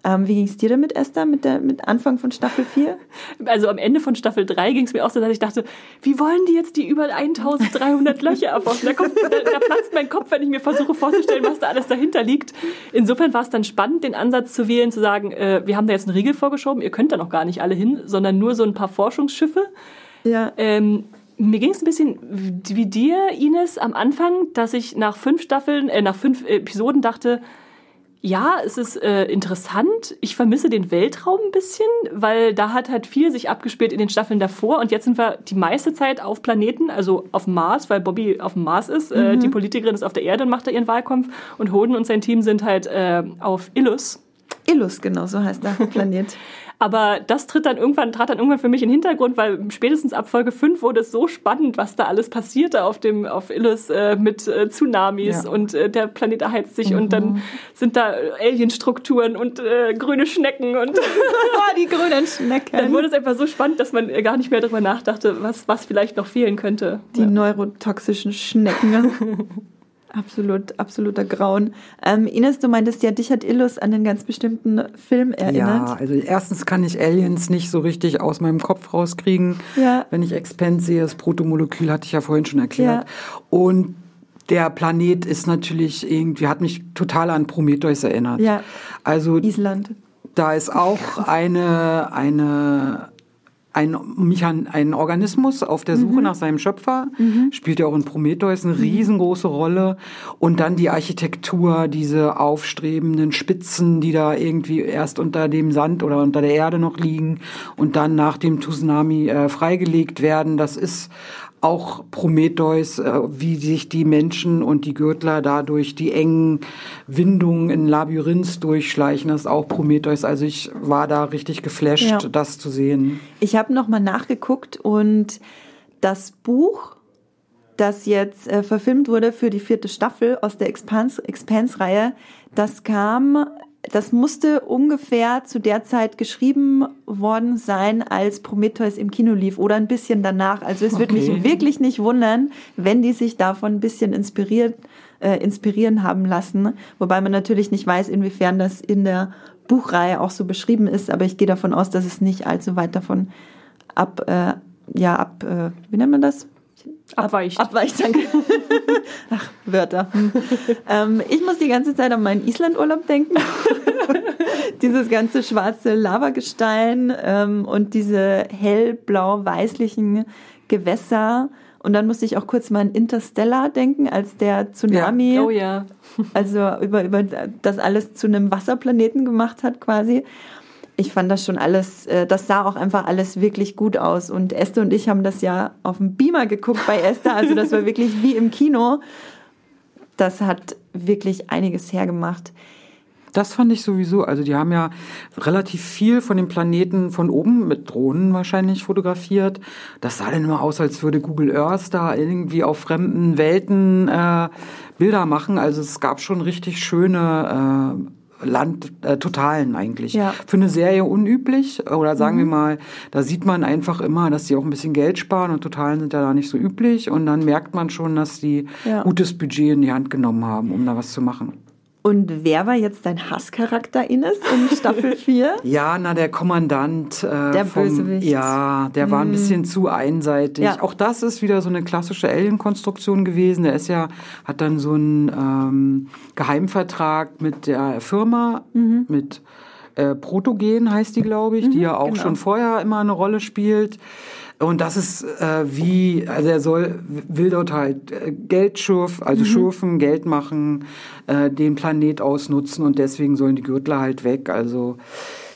Ähm, wie ging es dir damit, Esther, mit, der, mit Anfang von Staffel 4? Also am Ende von Staffel 3 ging es mir auch so, dass ich dachte, wie wollen die jetzt die über 1300 Löcher erforschen? Da, kommt, da, da, platzt mein Kopf, wenn ich mir versuche vorzustellen, was da alles dahinter liegt. Insofern war es dann spannend, den Ansatz zu wählen, zu sagen, äh, wir haben da jetzt einen Riegel vorgeschoben, ihr könnt da noch gar nicht alle hin, sondern nur so ein paar Forschungsschiffe. Ja. Ähm, mir ging es ein bisschen wie dir, Ines, am Anfang, dass ich nach fünf Staffeln, äh, nach fünf Episoden dachte, ja, es ist äh, interessant. Ich vermisse den Weltraum ein bisschen, weil da hat halt viel sich abgespielt in den Staffeln davor und jetzt sind wir die meiste Zeit auf Planeten, also auf Mars, weil Bobby auf dem Mars ist. Äh, mhm. Äh, die Politikerin ist auf der Erde und macht da ihren Wahlkampf und Holden und sein Team sind halt äh, auf Illus. Illus, genau, so heißt der Planet. Aber das tritt dann irgendwann, trat dann irgendwann für mich in den Hintergrund, weil spätestens ab Folge 5 wurde es so spannend, was da alles passierte auf dem, auf Illus äh, mit äh, Tsunamis ja. und äh, der Planet erheizt sich mhm. und dann mhm. sind da Alienstrukturen und äh, grüne Schnecken und die grünen Schnecken. Dann wurde es einfach so spannend, dass man gar nicht mehr darüber nachdachte, was, was vielleicht noch fehlen könnte. Die ja. neurotoxischen Schnecken. Absolut, absoluter Grauen. Ähm, Ines, du meintest ja, dich hat Illus an einen ganz bestimmten Film erinnert. Ja, also erstens kann ich Aliens nicht so richtig aus meinem Kopf rauskriegen. Ja. Wenn ich Expense sehe, das Protomolekül hatte ich ja vorhin schon erklärt. Ja. Und der Planet ist natürlich irgendwie, hat mich total an Prometheus erinnert. Ja. Also. Island. Da ist auch eine, eine ein, Mechan ein Organismus auf der Suche mhm. nach seinem Schöpfer, mhm. spielt ja auch in Prometheus eine riesengroße Rolle. Und dann die Architektur, diese aufstrebenden Spitzen, die da irgendwie erst unter dem Sand oder unter der Erde noch liegen und dann nach dem Tsunami äh, freigelegt werden. Das ist auch Prometheus, äh, wie sich die Menschen und die Gürtler da durch die engen Windungen in Labyrinths durchschleichen, das ist auch Prometheus. Also ich war da richtig geflasht, ja. das zu sehen. Ich habe nochmal nachgeguckt und das Buch, das jetzt äh, verfilmt wurde für die vierte Staffel aus der Expanse-Reihe, das kam das musste ungefähr zu der Zeit geschrieben worden sein, als Prometheus im Kino lief oder ein bisschen danach. Also es okay. würde mich wirklich nicht wundern, wenn die sich davon ein bisschen inspiriert, äh, inspirieren haben lassen. Wobei man natürlich nicht weiß, inwiefern das in der Buchreihe auch so beschrieben ist. Aber ich gehe davon aus, dass es nicht allzu weit davon ab, äh, ja, ab, äh, wie nennt man das? Abweicht. Abweicht, danke. Ach, Wörter. ähm, ich muss die ganze Zeit an meinen Islandurlaub denken. Dieses ganze schwarze Lavagestein ähm, und diese hellblau-weißlichen Gewässer. Und dann musste ich auch kurz mal an Interstellar denken, als der Tsunami, ja. Oh, ja. also über, über das alles zu einem Wasserplaneten gemacht hat quasi ich fand das schon alles, äh, das sah auch einfach alles wirklich gut aus. Und Esther und ich haben das ja auf dem Beamer geguckt bei Esther. Also das war wirklich wie im Kino. Das hat wirklich einiges hergemacht. Das fand ich sowieso. Also die haben ja relativ viel von dem Planeten von oben mit Drohnen wahrscheinlich fotografiert. Das sah dann immer aus, als würde Google Earth da irgendwie auf fremden Welten äh, Bilder machen. Also es gab schon richtig schöne äh, Land äh, Totalen eigentlich. Ja. Für eine Serie unüblich oder sagen mhm. wir mal, da sieht man einfach immer, dass sie auch ein bisschen Geld sparen und Totalen sind ja da nicht so üblich und dann merkt man schon, dass die ja. gutes Budget in die Hand genommen haben, um da was zu machen. Und wer war jetzt dein Hasscharakter, Ines, in Staffel 4? ja, na, der Kommandant. Äh, der vom, Bösewicht. Ja, der war ein bisschen zu einseitig. Ja. Auch das ist wieder so eine klassische Alien-Konstruktion gewesen. Der ist ja, hat dann so einen ähm, Geheimvertrag mit der Firma, mhm. mit äh, Protogen heißt die, glaube ich, mhm, die ja auch genau. schon vorher immer eine Rolle spielt. Und das ist äh, wie, also er soll, will dort halt äh, Geld schürfen, also mhm. schürfen, Geld machen, äh, den Planet ausnutzen und deswegen sollen die Gürtler halt weg. Also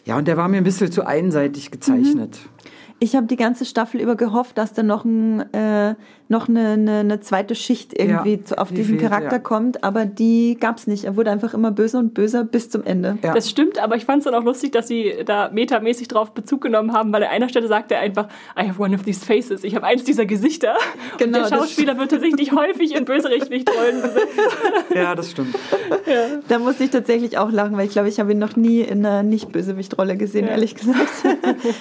ja, und der war mir ein bisschen zu einseitig gezeichnet. Mhm. Ich habe die ganze Staffel über gehofft, dass da noch, ein, äh, noch eine, eine, eine, zweite Schicht irgendwie ja, auf diesen fehlt, Charakter ja. kommt, aber die gab es nicht. Er wurde einfach immer böser und böser bis zum Ende. Ja. Das stimmt, aber ich fand es dann auch lustig, dass sie da metamäßig drauf Bezug genommen haben, weil an einer Stelle sagt er einfach, I have one of these faces. Ich habe eins dieser Gesichter. Genau, und der Schauspieler wird tatsächlich häufig in Bösewichtrollen besetzt. Ja, das stimmt. Da muss ich tatsächlich auch lachen, weil ich glaube, ich habe ihn noch nie in einer Nicht-Bösewichtrolle gesehen, ehrlich gesagt.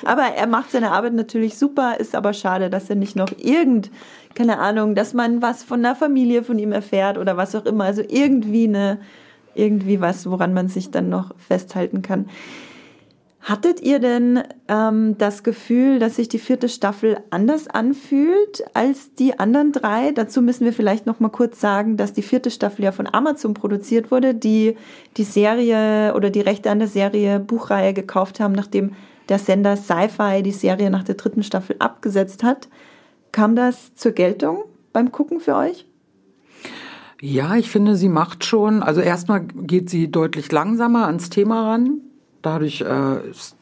aber er macht seine Arbeit natürlich super, ist aber schade, dass er nicht noch irgend, keine Ahnung, dass man was von der Familie von ihm erfährt oder was auch immer. Also irgendwie eine, irgendwie was, woran man sich dann noch festhalten kann. Hattet ihr denn ähm, das Gefühl, dass sich die vierte Staffel anders anfühlt als die anderen drei? Dazu müssen wir vielleicht noch mal kurz sagen, dass die vierte Staffel ja von Amazon produziert wurde, die die Serie oder die Rechte an der Serie Buchreihe gekauft haben, nachdem der Sender Sci-Fi die Serie nach der dritten Staffel abgesetzt hat. Kam das zur Geltung beim Gucken für euch? Ja, ich finde, sie macht schon, also erstmal geht sie deutlich langsamer ans Thema ran. Dadurch äh, ist,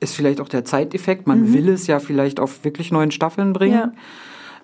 ist vielleicht auch der Zeiteffekt. Man mhm. will es ja vielleicht auf wirklich neuen Staffeln bringen. Ja.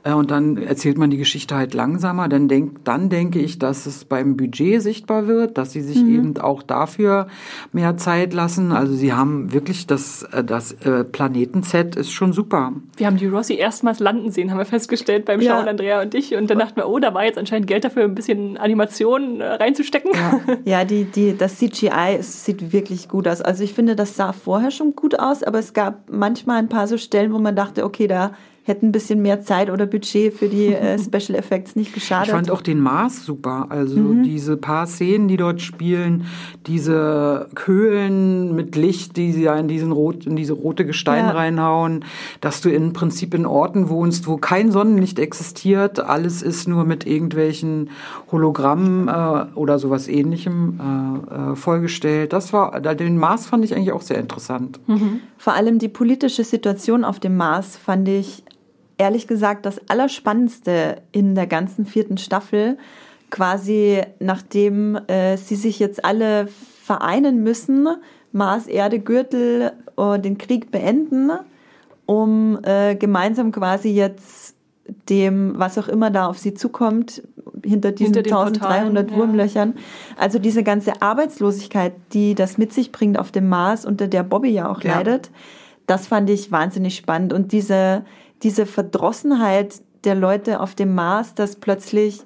Äh, und dann erzählt man die Geschichte halt langsamer. Dann, denk, dann denke ich, dass es beim Budget sichtbar wird, dass sie sich mhm. eben auch dafür mehr Zeit lassen. Also sie haben wirklich das, äh, das äh, Planetenset ist schon super. Wir haben die Rossi erstmals landen sehen, haben wir festgestellt beim Schauen, ja. Andrea und ich. Und dann dachten wir, oh, da war jetzt anscheinend Geld dafür, ein bisschen Animation reinzustecken. Ja, ja die, die, das CGI es sieht wirklich gut aus. Also ich finde, das sah vorher schon gut aus, aber es gab manchmal ein paar so Stellen, wo man dachte, okay, da hätten ein bisschen mehr Zeit oder Budget für die äh, Special Effects nicht geschadet. Ich fand auch den Mars super. Also mhm. diese paar Szenen, die dort spielen, diese Höhlen mit Licht, die sie ja in, diesen rot, in diese rote Gestein ja. reinhauen, dass du im Prinzip in Orten wohnst, wo kein Sonnenlicht existiert, alles ist nur mit irgendwelchen Hologrammen äh, oder sowas ähnlichem äh, äh, vollgestellt. Das war, den Mars fand ich eigentlich auch sehr interessant. Mhm. Vor allem die politische Situation auf dem Mars fand ich ehrlich gesagt das Allerspannendste in der ganzen vierten Staffel, quasi nachdem äh, sie sich jetzt alle vereinen müssen, Mars, Erde, Gürtel, äh, den Krieg beenden, um äh, gemeinsam quasi jetzt dem, was auch immer da auf sie zukommt, hinter diesen hinter 1300 Portalen, Wurmlöchern. Ja. Also diese ganze Arbeitslosigkeit, die das mit sich bringt auf dem Mars, unter der Bobby ja auch ja. leidet, das fand ich wahnsinnig spannend. Und diese, diese Verdrossenheit der Leute auf dem Mars, dass plötzlich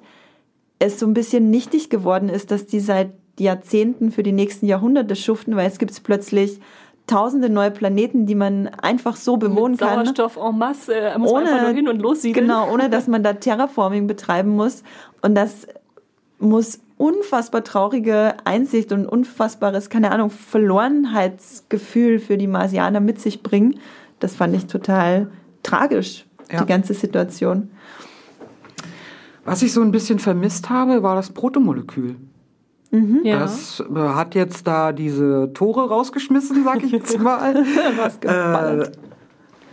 es so ein bisschen nichtig geworden ist, dass die seit Jahrzehnten für die nächsten Jahrhunderte schuften, weil es gibt plötzlich tausende neue Planeten, die man einfach so bewohnen Mit kann. Sauerstoff en masse, äh, muss ohne, einfach nur hin und lossiedeln. Genau, ohne dass man da Terraforming betreiben muss. Und das muss unfassbar traurige Einsicht und unfassbares, keine Ahnung, Verlorenheitsgefühl für die Marsianer mit sich bringen. Das fand ich total tragisch, ja. die ganze Situation. Was ich so ein bisschen vermisst habe, war das Protomolekül. Mhm, ja. Das äh, hat jetzt da diese Tore rausgeschmissen, sag ich jetzt mal. Was geballert. Äh,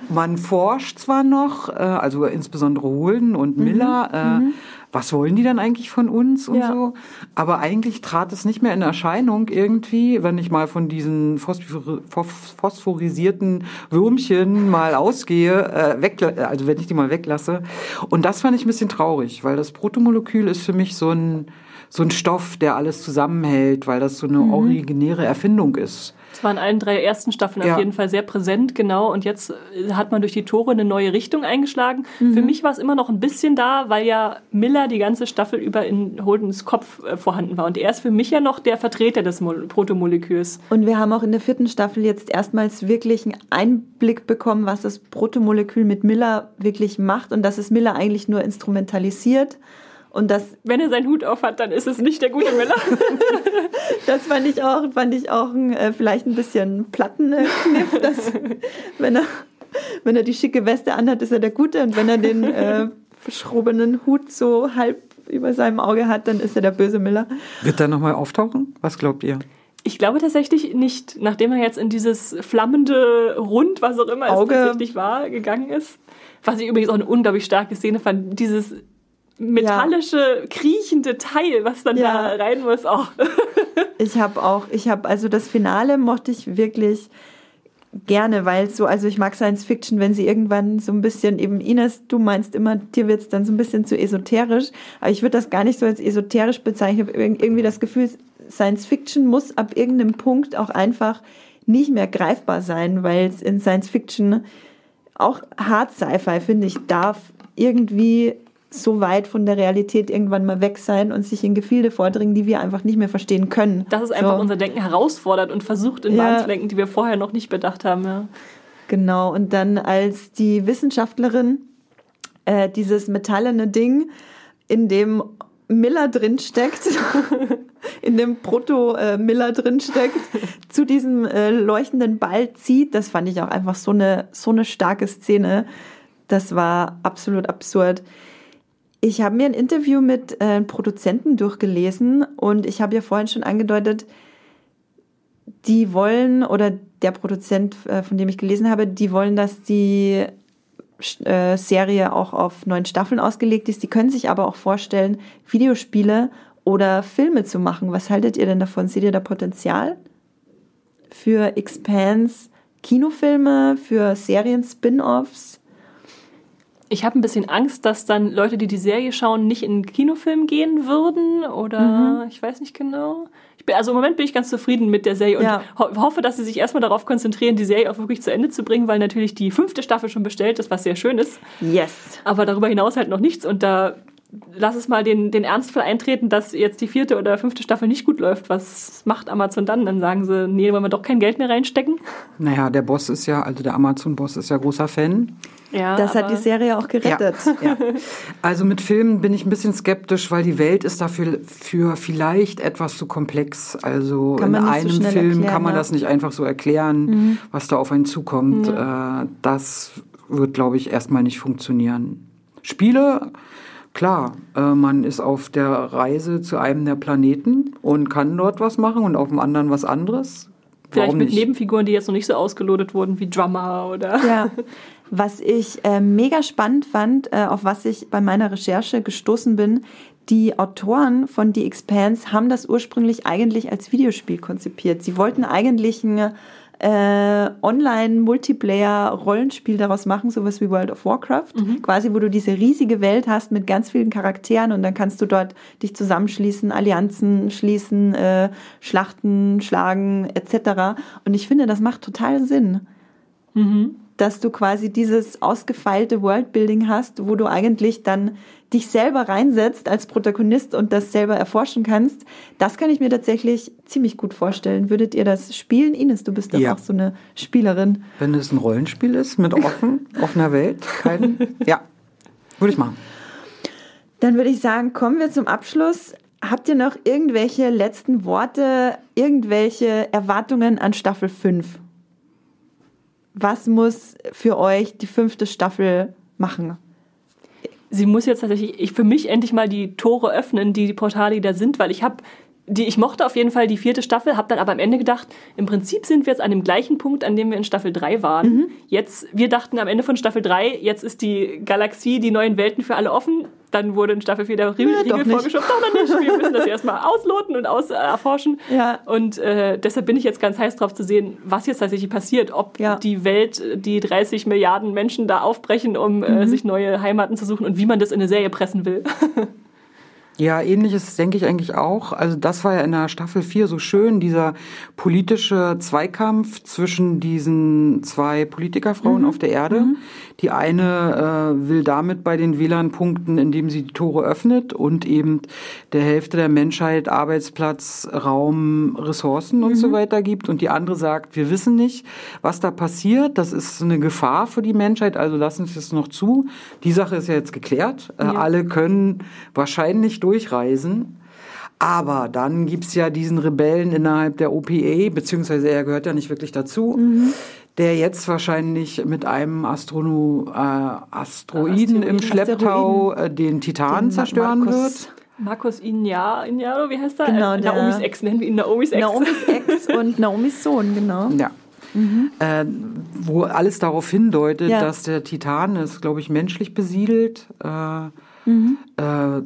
man forscht zwar noch, äh, also insbesondere Holden und mhm, Miller, äh, mhm was wollen die dann eigentlich von uns und ja. so. Aber eigentlich trat es nicht mehr in Erscheinung irgendwie, wenn ich mal von diesen phosphorisierten Würmchen mal ausgehe, äh, weg, also wenn ich die mal weglasse. Und das fand ich ein bisschen traurig, weil das Protomolekül ist für mich so ein, so ein Stoff, der alles zusammenhält, weil das so eine mhm. originäre Erfindung ist. Es war in allen drei ersten Staffeln ja. auf jeden Fall sehr präsent, genau. Und jetzt äh, hat man durch die Tore eine neue Richtung eingeschlagen. Mhm. Für mich war es immer noch ein bisschen da, weil ja Miller die ganze Staffel über in Holdens Kopf äh, vorhanden war. Und er ist für mich ja noch der Vertreter des Mo Protomoleküls. Und wir haben auch in der vierten Staffel jetzt erstmals wirklich einen Einblick bekommen, was das Protomolekül mit Miller wirklich macht und dass es Miller eigentlich nur instrumentalisiert Und das, wenn er seinen Hut auf hat, dann ist es nicht der gute Miller. das fand ich auch, fand ich auch ein, äh, vielleicht ein bisschen Plattenkniff, dass wenn er, wenn er die schicke Weste anhat, ist er der Gute und wenn er den äh, verschrobenen Hut so halb über seinem Auge hat, dann ist er der böse Miller. Wird er nochmal auftauchen? Was glaubt ihr? Ich glaube tatsächlich nicht, nachdem er jetzt in dieses flammende Rund, was auch immer Auge. es tatsächlich war, gegangen ist. Was ich übrigens auch eine unglaublich starke Szene fand, dieses metallische, ja. kriechende Teil, was dann ja. da rein muss. Oh. ich habe auch, ich habe, also das Finale mochte ich wirklich gerne, weil so, also ich mag Science Fiction, wenn sie irgendwann so ein bisschen eben, Ines, du meinst immer, dir wird es dann so ein bisschen zu esoterisch, aber ich würde das gar nicht so als esoterisch bezeichnen. Ich habe irgendwie das Gefühl, Science Fiction muss ab irgendeinem Punkt auch einfach nicht mehr greifbar sein, weil es in Science Fiction auch Hard Sci-Fi, finde ich, darf irgendwie so weit von der Realität irgendwann mal weg sein und sich in Gefilde vordringen, die wir einfach nicht mehr verstehen können. Dass es einfach so. unser Denken herausfordert und versucht in ja. Bahnen zu lenken, die wir vorher noch nicht bedacht haben. Ja. Genau, und dann als die Wissenschaftlerin äh, dieses metallene Ding in dem Miller drinsteckt, in dem Proto-Miller drinsteckt, zu diesem äh, leuchtenden Ball zieht. Das fand ich auch einfach so eine, so eine starke Szene. Das war absolut absurd. Ich habe mir ein Interview mit äh, Produzenten durchgelesen und ich habe ja vorhin schon angedeutet, die wollen, oder der Produzent, äh, von dem ich gelesen habe, die wollen, dass die äh, Serie auch auf neun Staffeln ausgelegt ist. Die können sich aber auch vorstellen, Videospiele oder Filme zu machen. Was haltet ihr denn davon? Seht ihr da Potenzial für Expanse Kinofilme, für Serien-Spin-offs? Ich habe ein bisschen Angst, dass dann Leute, die die Serie schauen, nicht in einen Kinofilm gehen würden oder mhm. ich weiß nicht genau. Bin, also im Moment bin ich ganz zufrieden mit der Serie und ja. ho hoffe, dass sie sich erstmal darauf konzentrieren, die Serie auch wirklich zu Ende zu bringen, weil natürlich die fünfte Staffel schon bestellt ist, was sehr schön ist. Yes. Aber darüber hinaus halt noch nichts und da lass es mal den, den Ernstfall eintreten, dass jetzt die vierte oder fünfte Staffel nicht gut läuft. Was macht Amazon dann? Dann sagen sie, nee, wollen wir doch kein Geld mehr reinstecken? Naja, der Boss ist ja, also der Amazon-Boss ist ja großer Fan. Ja, das hat die Serie auch gerettet. Ja, ja. Also mit Filmen bin ich ein bisschen skeptisch, weil die Welt ist dafür für vielleicht etwas zu komplex. Also in einem so Film erklären, kann man das nicht einfach so erklären, mhm. was da auf einen zukommt. Äh, das wird, glaube ich, erstmal nicht funktionieren. Spiele Klar, äh, man ist auf der Reise zu einem der Planeten und kann dort was machen und auf dem anderen was anderes. Vielleicht Warum mit nicht? Nebenfiguren, die jetzt noch nicht so ausgelotet wurden wie Drummer oder. Ja. Was ich äh, mega spannend fand, äh, auf was ich bei meiner Recherche gestoßen bin, die Autoren von The Expanse haben das ursprünglich eigentlich als Videospiel konzipiert. Sie wollten eigentlich ein äh, Online-Multiplayer-Rollenspiel daraus machen, sowas wie World of Warcraft, mhm. quasi, wo du diese riesige Welt hast mit ganz vielen Charakteren und dann kannst du dort dich zusammenschließen, Allianzen schließen, äh, Schlachten schlagen etc. Und ich finde, das macht total Sinn. Mhm dass du quasi dieses ausgefeilte Worldbuilding hast, wo du eigentlich dann dich selber reinsetzt als Protagonist und das selber erforschen kannst. Das kann ich mir tatsächlich ziemlich gut vorstellen. Würdet ihr das spielen? Ines, du bist doch ja. auch so eine Spielerin. Wenn es ein Rollenspiel ist mit offen, offener Welt, kein, ja, würde ich machen. Dann würde ich sagen, kommen wir zum Abschluss. Habt ihr noch irgendwelche letzten Worte, irgendwelche Erwartungen an Staffel 5? Was muss für euch die fünfte Staffel machen? Sie muss jetzt tatsächlich ich, für mich endlich mal die Tore öffnen, die, die Portale, die da sind, weil ich habe die, ich mochte auf jeden Fall die vierte Staffel, habe dann aber am Ende gedacht, im Prinzip sind wir jetzt an dem gleichen Punkt, an dem wir in Staffel 3 waren. Mhm. Jetzt, wir dachten am Ende von Staffel 3, jetzt ist die Galaxie, die neuen Welten für alle offen. Dann wurde in Staffel 4 der Riegel ja, vorgeschoben. Doch noch nicht. Wir müssen das erstmal ausloten und aus, äh, erforschen. Ja. Und äh, deshalb bin ich jetzt ganz heiß drauf zu sehen, was jetzt tatsächlich passiert. Ob ja. die Welt, die 30 Milliarden Menschen da aufbrechen, um äh, mhm. äh, sich neue Heimaten zu suchen und wie man das in eine Serie pressen will. Ja, ähnliches denke ich eigentlich auch. Also das war ja in der Staffel 4 so schön, dieser politische Zweikampf zwischen diesen zwei Politikerfrauen mhm. auf der Erde. Mhm. Die eine äh, will damit bei den WLAN punkten, indem sie die Tore öffnet und eben der Hälfte der Menschheit Arbeitsplatz, Raum, Ressourcen und mhm. so weiter gibt. Und die andere sagt, wir wissen nicht, was da passiert. Das ist eine Gefahr für die Menschheit, also lassen Sie es noch zu. Die Sache ist ja jetzt geklärt. Äh, ja. alle können wahrscheinlich durchreisen. Aber dann gibt's ja diesen Rebellen innerhalb der OPA, beziehungsweise er gehört ja nicht wirklich dazu, mhm. der jetzt wahrscheinlich mit einem Astrono, äh, Asteroiden, Asteroiden im Schlepptau äh, den Titan den zerstören Markus. wird. Markus Inyaro, wie heißt er? Genau, äh, Naomis Ex, nennen wir ihn Naomis Ex. Naomis Ex und Naomis Sohn, genau. Ja. Mhm. Äh, wo alles darauf hindeutet, ja. dass der Titan ist, glaube ich, menschlich besiedelt. Äh, mhm. äh,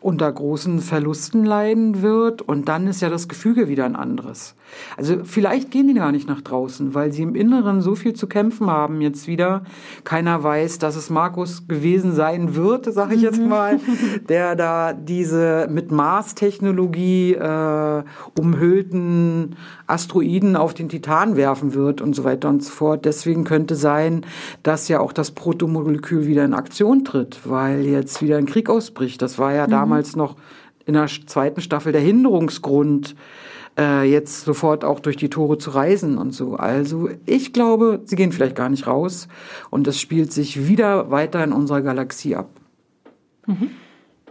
unter großen Verlusten leiden wird und dann ist ja das Gefüge wieder ein anderes. Also vielleicht gehen die gar nicht nach draußen, weil sie im Inneren so viel zu kämpfen haben jetzt wieder. Keiner weiß, dass es Markus gewesen sein wird, sage ich jetzt mhm. mal, der da diese mit Mars-Technologie äh, umhüllten Asteroiden auf den Titan werfen wird und so weiter und so fort. Deswegen könnte sein, dass ja auch das Protomolekül wieder in Aktion tritt, weil jetzt wieder ein Krieg ausbricht. Das war ja mhm. damals noch in der zweiten Staffel der Hinderungsgrund, äh, jetzt sofort auch durch die Tore zu reisen und so. Also ich glaube, sie gehen vielleicht gar nicht raus und es spielt sich wieder weiter in unserer Galaxie ab. Mhm.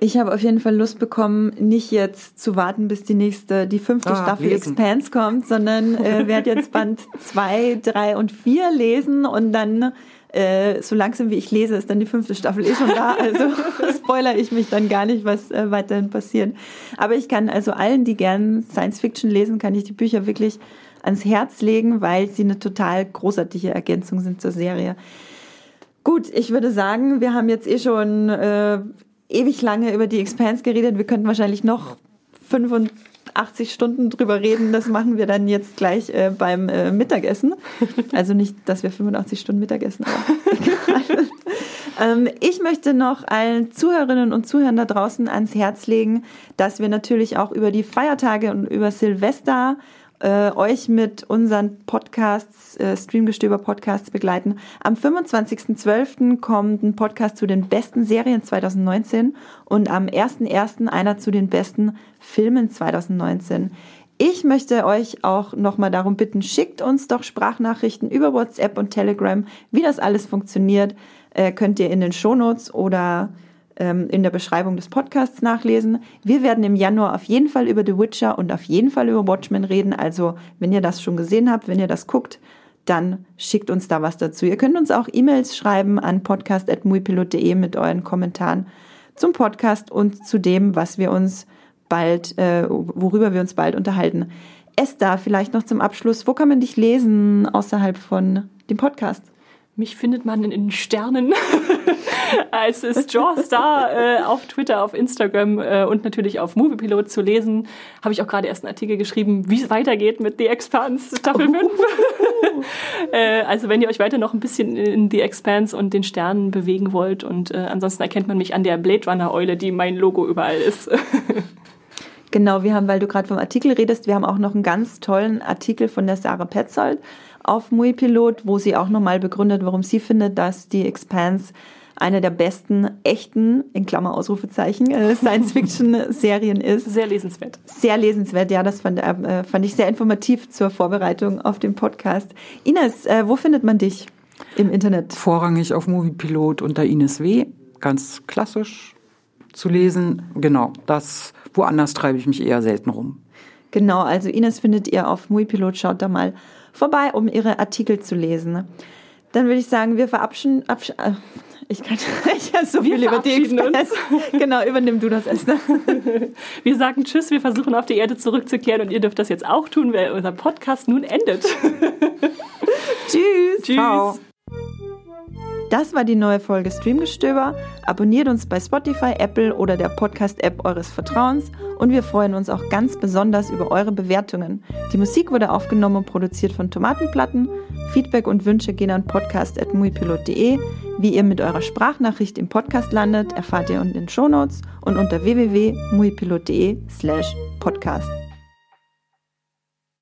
Ich habe auf jeden Fall Lust bekommen, nicht jetzt zu warten, bis die nächste, die fünfte ah, Staffel lesen. Expanse kommt, sondern äh, werde jetzt Band zwei, drei und vier lesen und dann äh, so langsam wie ich lese, ist dann die fünfte Staffel eh schon da. Also spoiler ich mich dann gar nicht, was äh, weiterhin passiert. Aber ich kann also allen, die gern Science Fiction lesen, kann ich die Bücher wirklich ans Herz legen, weil sie eine total großartige Ergänzung sind zur Serie. Gut, ich würde sagen, wir haben jetzt eh schon äh, ewig lange über die Expanse geredet. Wir könnten wahrscheinlich noch 85 Stunden drüber reden. Das machen wir dann jetzt gleich äh, beim äh, Mittagessen. Also nicht, dass wir 85 Stunden Mittagessen haben. ähm, ich möchte noch allen Zuhörerinnen und Zuhörern da draußen ans Herz legen, dass wir natürlich auch über die Feiertage und über Silvester äh, euch mit unseren Podcasts, äh, Streamgestöber-Podcasts begleiten. Am 25.12. kommt ein Podcast zu den besten Serien 2019 und am 1.1. einer zu den besten Filmen 2019. Ich möchte euch auch nochmal darum bitten, schickt uns doch Sprachnachrichten über WhatsApp und Telegram. Wie das alles funktioniert, äh, könnt ihr in den Shownotes oder ähm, in der Beschreibung des Podcasts nachlesen. Wir werden im Januar auf jeden Fall über The Witcher und auf jeden Fall über Watchmen reden. Also, wenn ihr das schon gesehen habt, wenn ihr das guckt, dann schickt uns da was dazu. Ihr könnt uns auch E-Mails schreiben an podcast.muipilot.de mit euren Kommentaren zum Podcast und zu dem, was wir uns bald, äh, worüber wir uns bald unterhalten. Esther, vielleicht noch zum Abschluss, wo kann man dich lesen außerhalb von dem Podcast? Mich findet man in den Sternen. es ist Jawstar äh, auf Twitter, auf Instagram äh, und natürlich auf Moviepilot zu lesen. Habe ich auch gerade erst einen Artikel geschrieben, wie es weitergeht mit The Expanse Staffel 5. äh, also wenn ihr euch weiter noch ein bisschen in The Expanse und den Sternen bewegen wollt und äh, ansonsten erkennt man mich an der Blade Runner Eule, die mein Logo überall ist. Genau, wir haben, weil du gerade vom Artikel redest, wir haben auch noch einen ganz tollen Artikel von der Sarah Petzold auf Muipilot, wo sie auch nochmal begründet, warum sie findet, dass die Expanse eine der besten echten, in Klammer Ausrufezeichen, äh, Science-Fiction-Serien ist. Sehr lesenswert. Sehr lesenswert, ja, das fand, äh, fand ich sehr informativ zur Vorbereitung auf den Podcast. Ines, äh, wo findet man dich im Internet? Vorrangig auf Moviepilot unter Ines W. Ganz klassisch zu lesen. Genau, das, woanders treibe ich mich eher selten rum. Genau, also Ines findet ihr auf Muipilot, schaut da mal vorbei, um ihre Artikel zu lesen. Dann würde ich sagen, wir verabschieden. Äh, ich kann ich habe so wir viel über die uns. Genau, übernimm du das Esther. Wir sagen Tschüss, wir versuchen auf die Erde zurückzukehren und ihr dürft das jetzt auch tun, weil unser Podcast nun endet. Tschüss. Tschüss. Ciao. Das war die neue Folge Streamgestöber. Abonniert uns bei Spotify, Apple oder der Podcast-App eures Vertrauens und wir freuen uns auch ganz besonders über eure Bewertungen. Die Musik wurde aufgenommen und produziert von Tomatenplatten. Feedback und Wünsche gehen an podcast.muipilot.de. Wie ihr mit eurer Sprachnachricht im Podcast landet, erfahrt ihr in den Shownotes und unter www.muipilot.de slash podcast.